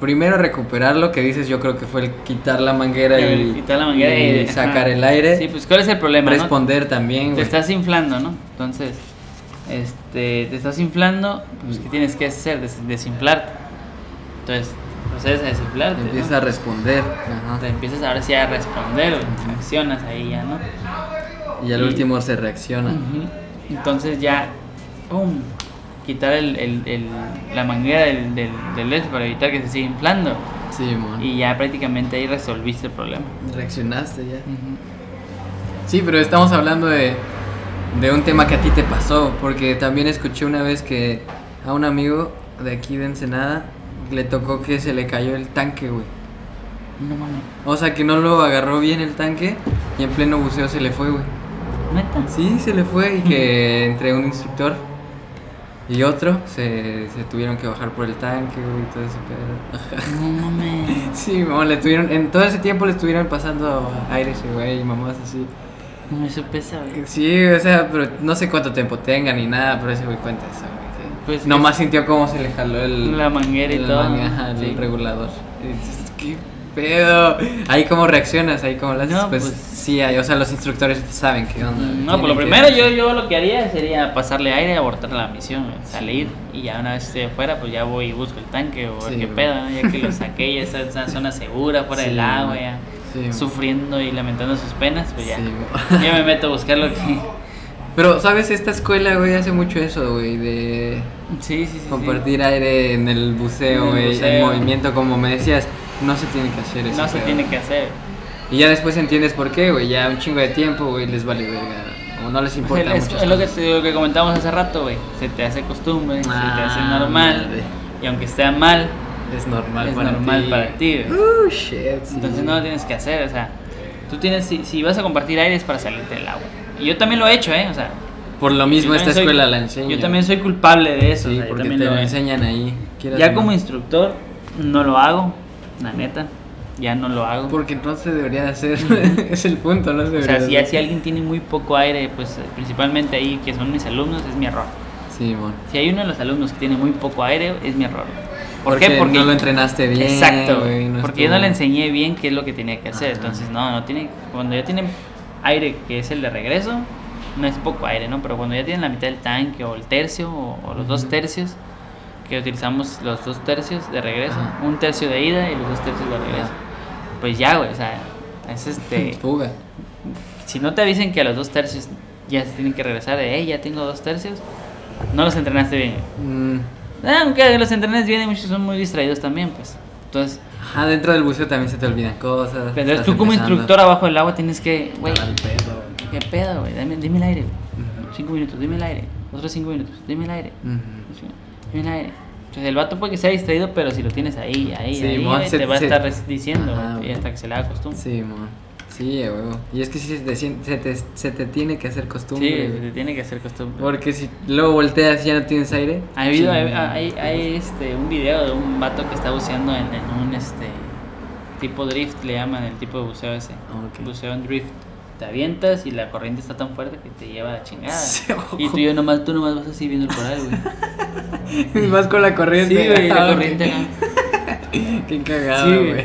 Primero recuperar lo que dices, yo creo que fue el quitar la manguera El y, quitar la manguera y y- sacar ajá. el aire. Sí, pues ¿cuál es el problema? no? responder también, Te estás inflando, ¿no? Entonces, este, te estás inflando, pues ¿qué tienes que hacer? Des- desinflarte. Entonces, procedes a desinflarte. ¿no? Empiezas a responder. ajá. Te empiezas ahora sí a responder, güey, reaccionas ahí ya, ¿no? Y al Y- último se reacciona. Entonces ya, ¡pum! Quitar el, el- el- la manguera del, del, del eso para evitar que se siga inflando. Sí, mon. Y ya prácticamente ahí resolviste el problema. Reaccionaste ya. Sí, pero estamos hablando de, de un tema que a ti te pasó, porque también escuché una vez que a un amigo de aquí de Ensenada le tocó que se le cayó el tanque, güey. No mames. O sea, que no lo agarró bien el tanque y en pleno buceo se le fue, güey. ¿Neta? Sí, se le fue y que entre un instructor y otro se, se tuvieron que bajar por el tanque, güey, y todo ese pedo. No mames. <laughs> Sí, mamá, le tuvieron, en todo ese tiempo le estuvieron pasando aire ese güey y mamás así. Me supesa, güey. Sí, o sea, pero no sé cuánto tiempo tenga ni nada, pero ese güey cuenta eso, güey. que Pues Nomás sintió cómo se le jaló el... La manguera y el todo, manga, el Sí. regulador. Y dices, ¿Qué pedo? Ahí cómo reaccionas, ahí cómo lo haces. No, pues, pues- sí, hay, o sea, los instructores saben qué onda. No, tienen por lo que- primero yo, yo lo que haría sería pasarle aire y abortar la misión, salir y ya una vez esté afuera pues ya voy y busco el tanque o Sí, qué pedo, ¿no? ya que lo <laughs> saqué ya está en una zona segura, fuera Sí, del agua, ya sufriendo y lamentando sus penas, pues ya, <laughs> ya me meto a buscar lo que... <laughs> Pero, ¿sabes? Esta escuela, güey, hace mucho eso, güey, de Sí, sí, sí. compartir aire en el buceo, En el movimiento, como me decías, no se tiene que hacer eso. No se tiene que hacer. Y ya después entiendes por qué, güey, ya un chingo de tiempo, güey, les vale verga, o no les importa es, mucho. es lo, que, lo que comentamos hace rato, güey. Se te hace costumbre, se te hace Ah, normal. madre. Y aunque esté mal, Es normal es para normal ti. para ti, güey. Uh, shit, sí. Entonces no lo tienes que hacer, o sea, tú tienes, si, si vas a compartir aire es para salirte del agua. Y yo también lo he hecho, ¿eh? O sea, Por lo mismo esta soy- escuela la enseña. Yo también soy culpable de eso, o Sí, sea, yo porque te lo enseñan ahí. quieras Ya o como instructor, No lo hago, la neta. Ya no lo hago. Porque no se debería de hacer. <laughs> es el punto, no O sea, si, si alguien tiene muy poco aire, pues eh, principalmente ahí que son mis alumnos, es mi error. Sí. Si hay uno de los alumnos que tiene muy poco aire, es mi error. ¿Por qué? Porque no lo entrenaste bien. Exacto, güey, no porque yo no le enseñé bien qué es lo que tenía que hacer. Ajá. Entonces, no, no tiene. Cuando ya tienen aire, que es el de regreso, no es poco aire, ¿no? Pero cuando ya tienen la mitad del tanque o el tercio o, o los dos tercios, que utilizamos los dos tercios de regreso, Ajá. un tercio de ida y los dos tercios de regreso. Pues ya, güey, o sea, es este. <laughs> Fuga. si no te avisen que a los dos tercios ya se tienen que regresar, de, hey, ya tengo dos tercios, no los entrenaste bien. Mm. Ah, aunque los entrenes bien, y muchos son muy distraídos también, pues. Entonces, Ajá, dentro del buceo también se te olvidan cosas. pero tú como empezando. instructor abajo del agua tienes que, güey. ¿qué pedo, güey? Dame, dime el aire, güey. Ujú. Cinco minutos, dime el aire. Otros cinco minutos, dime el aire. Ujú. Dime el aire. Entonces el vato puede que sea distraído, pero si lo tienes ahí, ahí, Sí, ahí, se- te va a se- estar diciendo, Ajá, y hasta que se le haga costumbre. Sí, mon. Sí, huevo. Y es que sí se te, se te, se te tiene que hacer Sí, costumbre. güey. te tiene que hacer costumbre. Porque si luego volteas y ya no tienes aire. Ha habido, hay, chingada. hay, hay, este, un video de un vato que está buceando en, en un este tipo drift, le llaman el tipo de buceo ese. Ok. Buceo en drift. Te avientas y la corriente está tan fuerte que te lleva a la chingada. <laughs> Sí, y tú, yo nomás, tú nomás vas así viendo el coral, güey. <laughs> Y vas con la corriente. Sí, güey, Ah, la ok. corriente no. <laughs> Qué cagado, Sí, güey.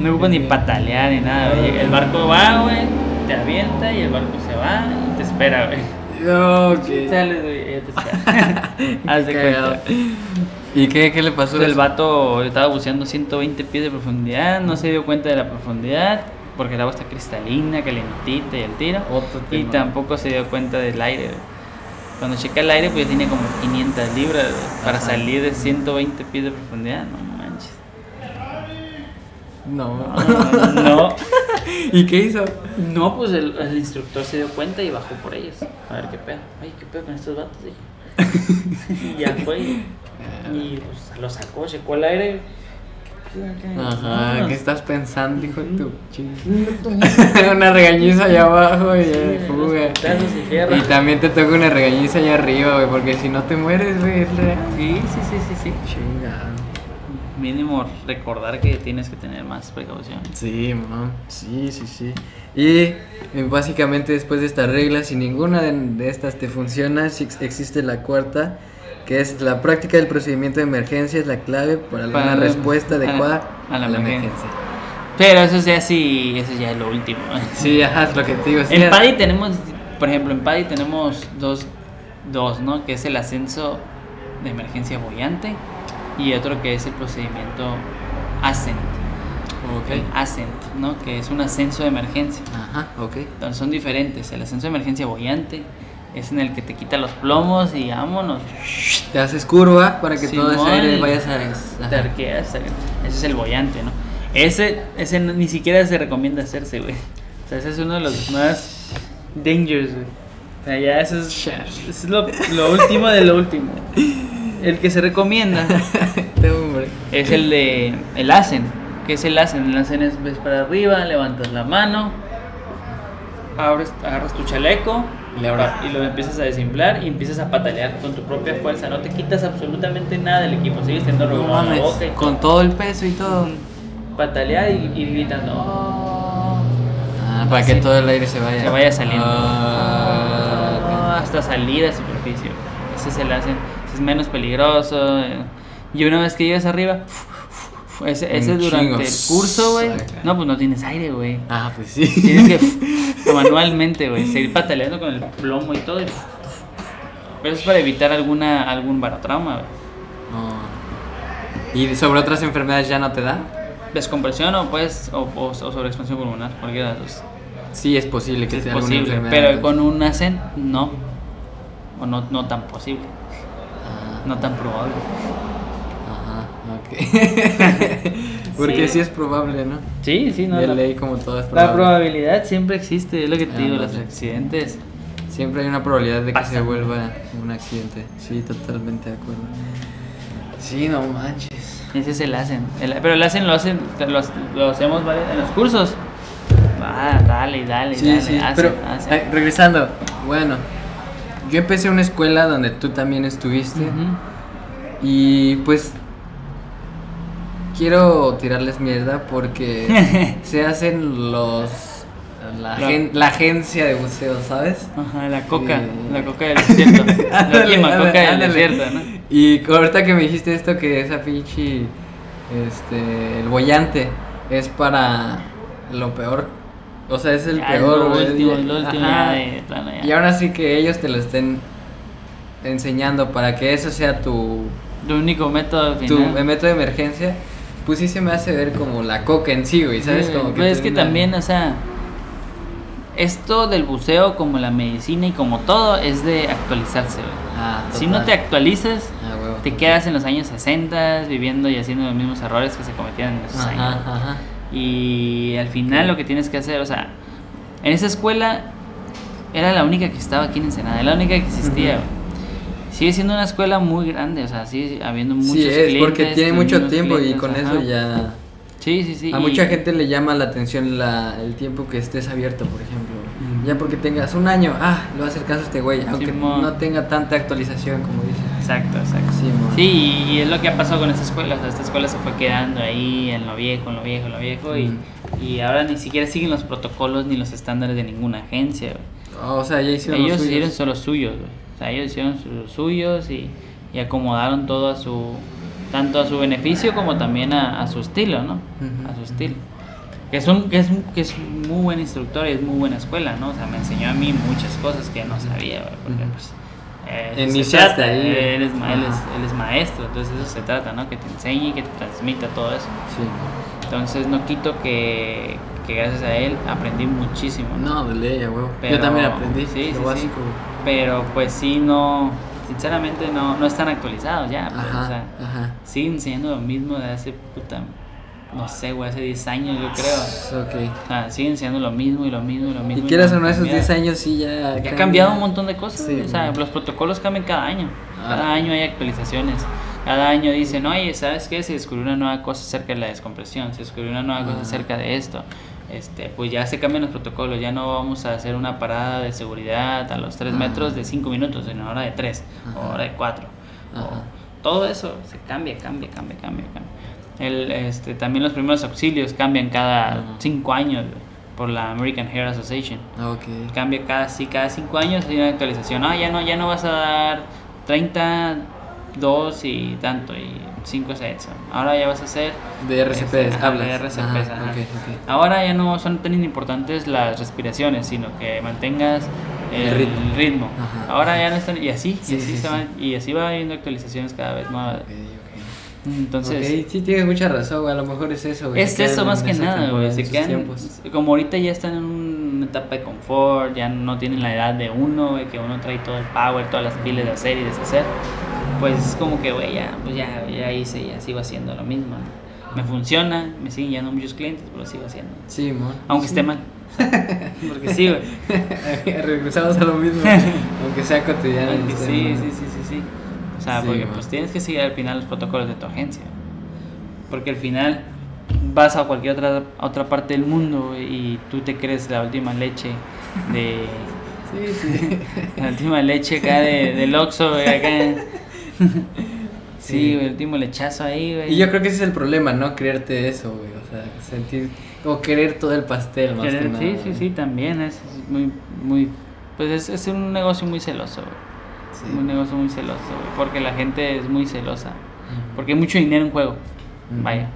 No ocupas ni patalear ni nada, güey. El barco va, güey, te avienta y el barco se va y te espera, güey. Ok. Sales, güey, te espera. Haz de cuenta. ¿Y qué, qué le pasó? El vato estaba buceando 120 pies de profundidad, no se dio cuenta de la profundidad porque el agua está cristalina, calentita y el tiro. Y tampoco se dio cuenta del aire. Cuando checa el aire, pues ya tiene como 500 libras para Ajá. salir de 120 pies de profundidad. No manches. No. No, <laughs> ¿Y qué hizo? no, pues el, el instructor se dio cuenta y bajó por ellos. A ver qué pedo. Ay, qué pedo con estos vatos. <laughs> y ya fue. Y, y, pues lo sacó, checó el aire. Ajá, ¿qué estás pensando, hijo de tu <laughs> una regañiza allá abajo y ya, fuga. y también te toca una regañiza allá arriba, güey, porque si no te mueres, güey, es real. Sí, sí, sí, sí, sí. Chingado. Mínimo recordar que tienes que tener más precaución. Sí, mamá. Sí, sí, sí. Y básicamente después de esta regla, si ninguna de, estas te funciona, si existe la cuarta, que es la práctica del procedimiento de emergencia es la clave para, Para una la- respuesta a la- adecuada a la emergencia. Pero eso ya sí, eso ya es lo último. <laughs> Sí, ajá, es lo que te digo. sí, En PADI tenemos, por ejemplo, en PADI tenemos dos, dos, ¿no? Que es el ascenso de emergencia boyante y otro que es el procedimiento ASCENT. El Ok. ASCENT, ¿no? Que es un ascenso de emergencia. Ajá, ok. Entonces son diferentes. El ascenso de emergencia boyante es en el que te quita los plomos y vámonos. Te haces curva para que todo ese Simón, aire y vaya a... Te arqueas, ese es el boyante, ¿no? Ese, ese ni siquiera se recomienda hacerse, güey. O sea, ese es uno de los más dangerous, güey. O sea, ya eso es, eso es lo, lo último de lo último. El que se recomienda <laughs> es el de el ASEN. que es el ASEN? El ASEN es ves para arriba, levantas la mano, abres, agarras tu chaleco Le y lo empiezas a desinflar y empiezas a patalear con tu propia fuerza. No te quitas absolutamente nada del equipo, sigues teniendo No mames, boca y con todo el peso y todo. patalear y, y gritando. "Oh", Ah, para que todo el aire se vaya. se vaya saliendo. Ah, hasta salida a superficie. Ese es el hacen, ese es menos peligroso. Y una vez que llegas arriba, ese, ese durante el curso, güey. No, pues no tienes aire, güey. Ah, pues sí. Tienes que <laughs> manualmente, güey, seguir pataleando con el plomo y todo. y- Pero es para evitar alguna algún barotrauma, güey. No. ¿Y sobre otras enfermedades ya no te da? Descompresión o pues o, o, o sobreexpansión pulmonar, cualquiera de las dos. Sí, es posible que Es sea alguna posible, enfermedad. pero con un ASEN no. O no, no tan posible, Ah, no tan probable. <laughs> Porque Sí. sí. es probable, ¿no? Sí, sí, no. de la, ley como todo es la probable. probabilidad siempre existe, es lo que te Ah, digo, los accidentes. Siempre hay una probabilidad de que se vuelva un accidente. Sí, totalmente de acuerdo. Sí, no manches. Ese es el. El- pero el ASEN lo hacen, lo, lo hacemos ¿vale? en los cursos. Ah, dale, dale, Sí, dale. sí, pero ay, regresando, bueno, yo empecé una escuela donde tú también estuviste y pues quiero tirarles mierda porque <laughs> se hacen los la, La- agen- la agencia de buceo, ¿sabes? Ajá, la coca, Sí. <laughs> la coca del desierto. la última ándale, coca del ándale. desierto, ¿no? Y ahorita que me dijiste esto que esa pinche este el bollante es para lo peor. O sea, es el Ya, peor, güey. último, lo último ya de plano ya. Y aún así que ellos te lo estén enseñando para que eso sea tu Tu único método tu método de emergencia, pues sí se me hace ver como la coca en sí, güey, ¿sabes? Como pero es que una- también, o sea, esto del buceo, como la medicina y como todo, es de actualizarse, güey. Ah, Si no te actualizas, Ah, huevo. te quedas en los años 60 viviendo y haciendo los mismos errores que se cometían en esos Ajá, años. ajá. Y al final lo que tienes que hacer, o sea, en esa escuela era la única que estaba aquí en Ensenada, era la única que existía. Güey. Sigue siendo una escuela muy grande, o sea, sigue habiendo muchos Sí, es porque tiene los mucho tiempo y con ajá. eso ya Sí, sí, sí. a y- mucha gente le llama la atención la, el tiempo que estés abierto, por ejemplo. Ya porque tengas un año, ah, le va a hacer caso a este güey, aunque no tenga tanta actualización como dices. Exacto, exacto. Sí, y es lo que ha pasado con esta escuela. O sea, esta escuela se fue quedando ahí en lo viejo, en lo viejo, en lo viejo. Y, y ahora ni siquiera siguen los protocolos ni los estándares de ninguna agencia. Ah, o sea, ya hicieron los Ellos suyos. hicieron solo suyos, güey. O sea, ellos hicieron los suyos y, y acomodaron todo a su. tanto a su beneficio como también a, a su estilo, ¿no? A su estilo. Que es, un, que, es, que es muy buen instructor y es muy buena escuela, ¿no? O sea, me enseñó a mí muchas cosas que no sabía, porque pues. eh, Iniciaste trata, ahí. Él es, él, es, él es maestro, entonces eso se trata, ¿no? Que te enseñe y que te transmita todo eso. Sí. Entonces no quito que, que gracias a él aprendí muchísimo. No, de ley, huevo. Pero- Yo también aprendí sí, lo sí, básico. sí. Pero pues sí, no, sinceramente no, no están actualizados ya. pues, Ajá, o sea, ajá. siguen siendo lo mismo de hace puta, no sé, güey, hace 10 años yo creo. Ok. O sea, siguen siendo lo mismo y lo mismo y lo Y mismo. quieras o no esos cambia. 10 años sí ya. Ya ha cambia. cambiado un montón de cosas. Sí, o sea, los protocolos cambian cada año. Cada Ah. año hay actualizaciones. Cada año dicen, oye, ¿sabes qué? Se descubrió una nueva cosa acerca de la descompresión. Se descubrió una nueva cosa acerca de esto. Este, pues ya se cambian los protocolos. Ya no vamos a hacer una parada de seguridad a los 3 Ah. metros de 5 minutos, sino ahora de 3 o ahora de 4. Ajá. Todo eso se cambia, cambia, cambia, cambia. cambia. El, este, también los primeros auxilios cambian cada Ajá. 5 años por la American Heart Association Ah, Ok. cambia cada sí, cada cinco años hay una actualización ah ya no ya no vas a dar 30 2 y tanto y 5 sets ahora ya vas a hacer De RCPs, este, ajá, hablas. de RCPs, Ajá, ajá. ok, ok. ahora ya no son tan importantes las respiraciones sino que mantengas el, El ritmo. ritmo, ahí ya no están y así Sí, y así sí, se sí. van y así va habiendo actualizaciones cada vez más Ok, ok. entonces ok, sí tienes mucha razón, güey. A lo mejor es eso, güey. es eso más que nada, güey. Se quedan, tiempos. como ahorita ya están en una etapa de confort, ya no tienen la edad de uno, güey, que uno trae todo el power, todas las pilas de hacer y deshacer. Pues es como que, güey, ya, pues ya, ya hice, ya sigo haciendo lo mismo. ¿no? Me funciona, me siguen llegando muchos clientes, pero sigo haciendo. Sí, mon. Aunque esté mal. <laughs> Porque sí, güey. <laughs> Regresamos a lo mismo. <laughs> aunque sea cotidiano. Aunque sí, sí, sí, sí, sí. O sea, Sí, porque man. pues tienes que seguir al final los protocolos de tu agencia. Porque al final vas a cualquier otra, a otra parte del mundo y tú te crees la última leche de... Sí, sí. La última leche acá de, del Oxxo, acá. <laughs> Sí. Güey, el último lechazo ahí, güey. Y yo creo que ese es el problema, ¿no? Creerte eso, güey. O sea, sentir. O querer todo el pastel, más que Querer- nada. Sí, sí, sí, también es muy, muy... Pues es, es un negocio muy celoso, güey. Sí. Un negocio muy celoso, güey, porque la gente es muy celosa. Porque hay mucho dinero en juego. Vaya.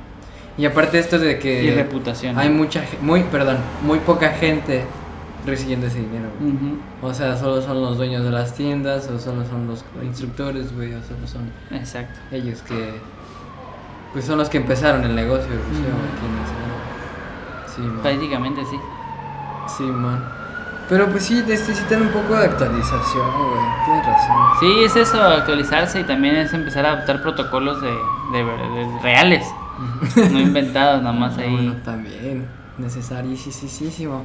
Y aparte esto de que. Y reputación. Hay mucha. Muy, perdón. Muy poca gente recibiendo ese dinero, güey. O sea, solo son los dueños de las tiendas, o solo son los instructores, güey, o solo son Exacto. ellos que. Pues son los que empezaron el negocio Ensenada. Sí, man. Prácticamente sí. Sí, man. Pero pues sí, necesitan un poco de actualización, güey. Tienes razón. Sí, es eso, actualizarse y también es empezar a adoptar protocolos de, de, reales, no inventados, nada más <laughs> Ah, ahí. Bueno, también. Necesariísimo.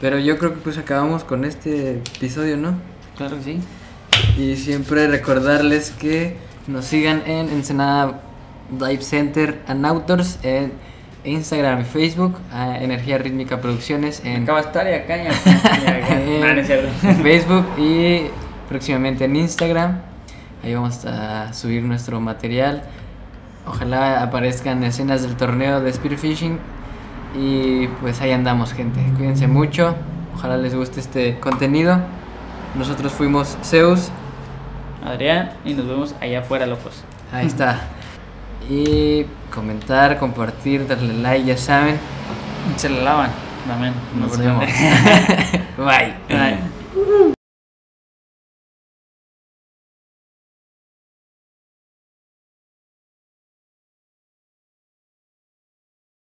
Pero yo creo que pues acabamos con este episodio, ¿no? Claro que sí. Y siempre recordarles que nos sigan en Ensenada Dive Center and Outdoors en Instagram y Facebook, a Energía Rítmica Producciones en, <laughs> <laughs> Facebook y próximamente en Instagram. Ahí vamos a subir nuestro material. Ojalá aparezcan escenas del torneo de Spearfishing. Y pues ahí andamos, gente. Cuídense mucho. Ojalá les guste este contenido. Nosotros fuimos Zeus. Adrián, y nos vemos allá afuera, locos. Ahí está. Y comentar, compartir, darle like, ya saben. Se la lavan. Amén. Nos vemos. vemos. <laughs> Bye. Bye.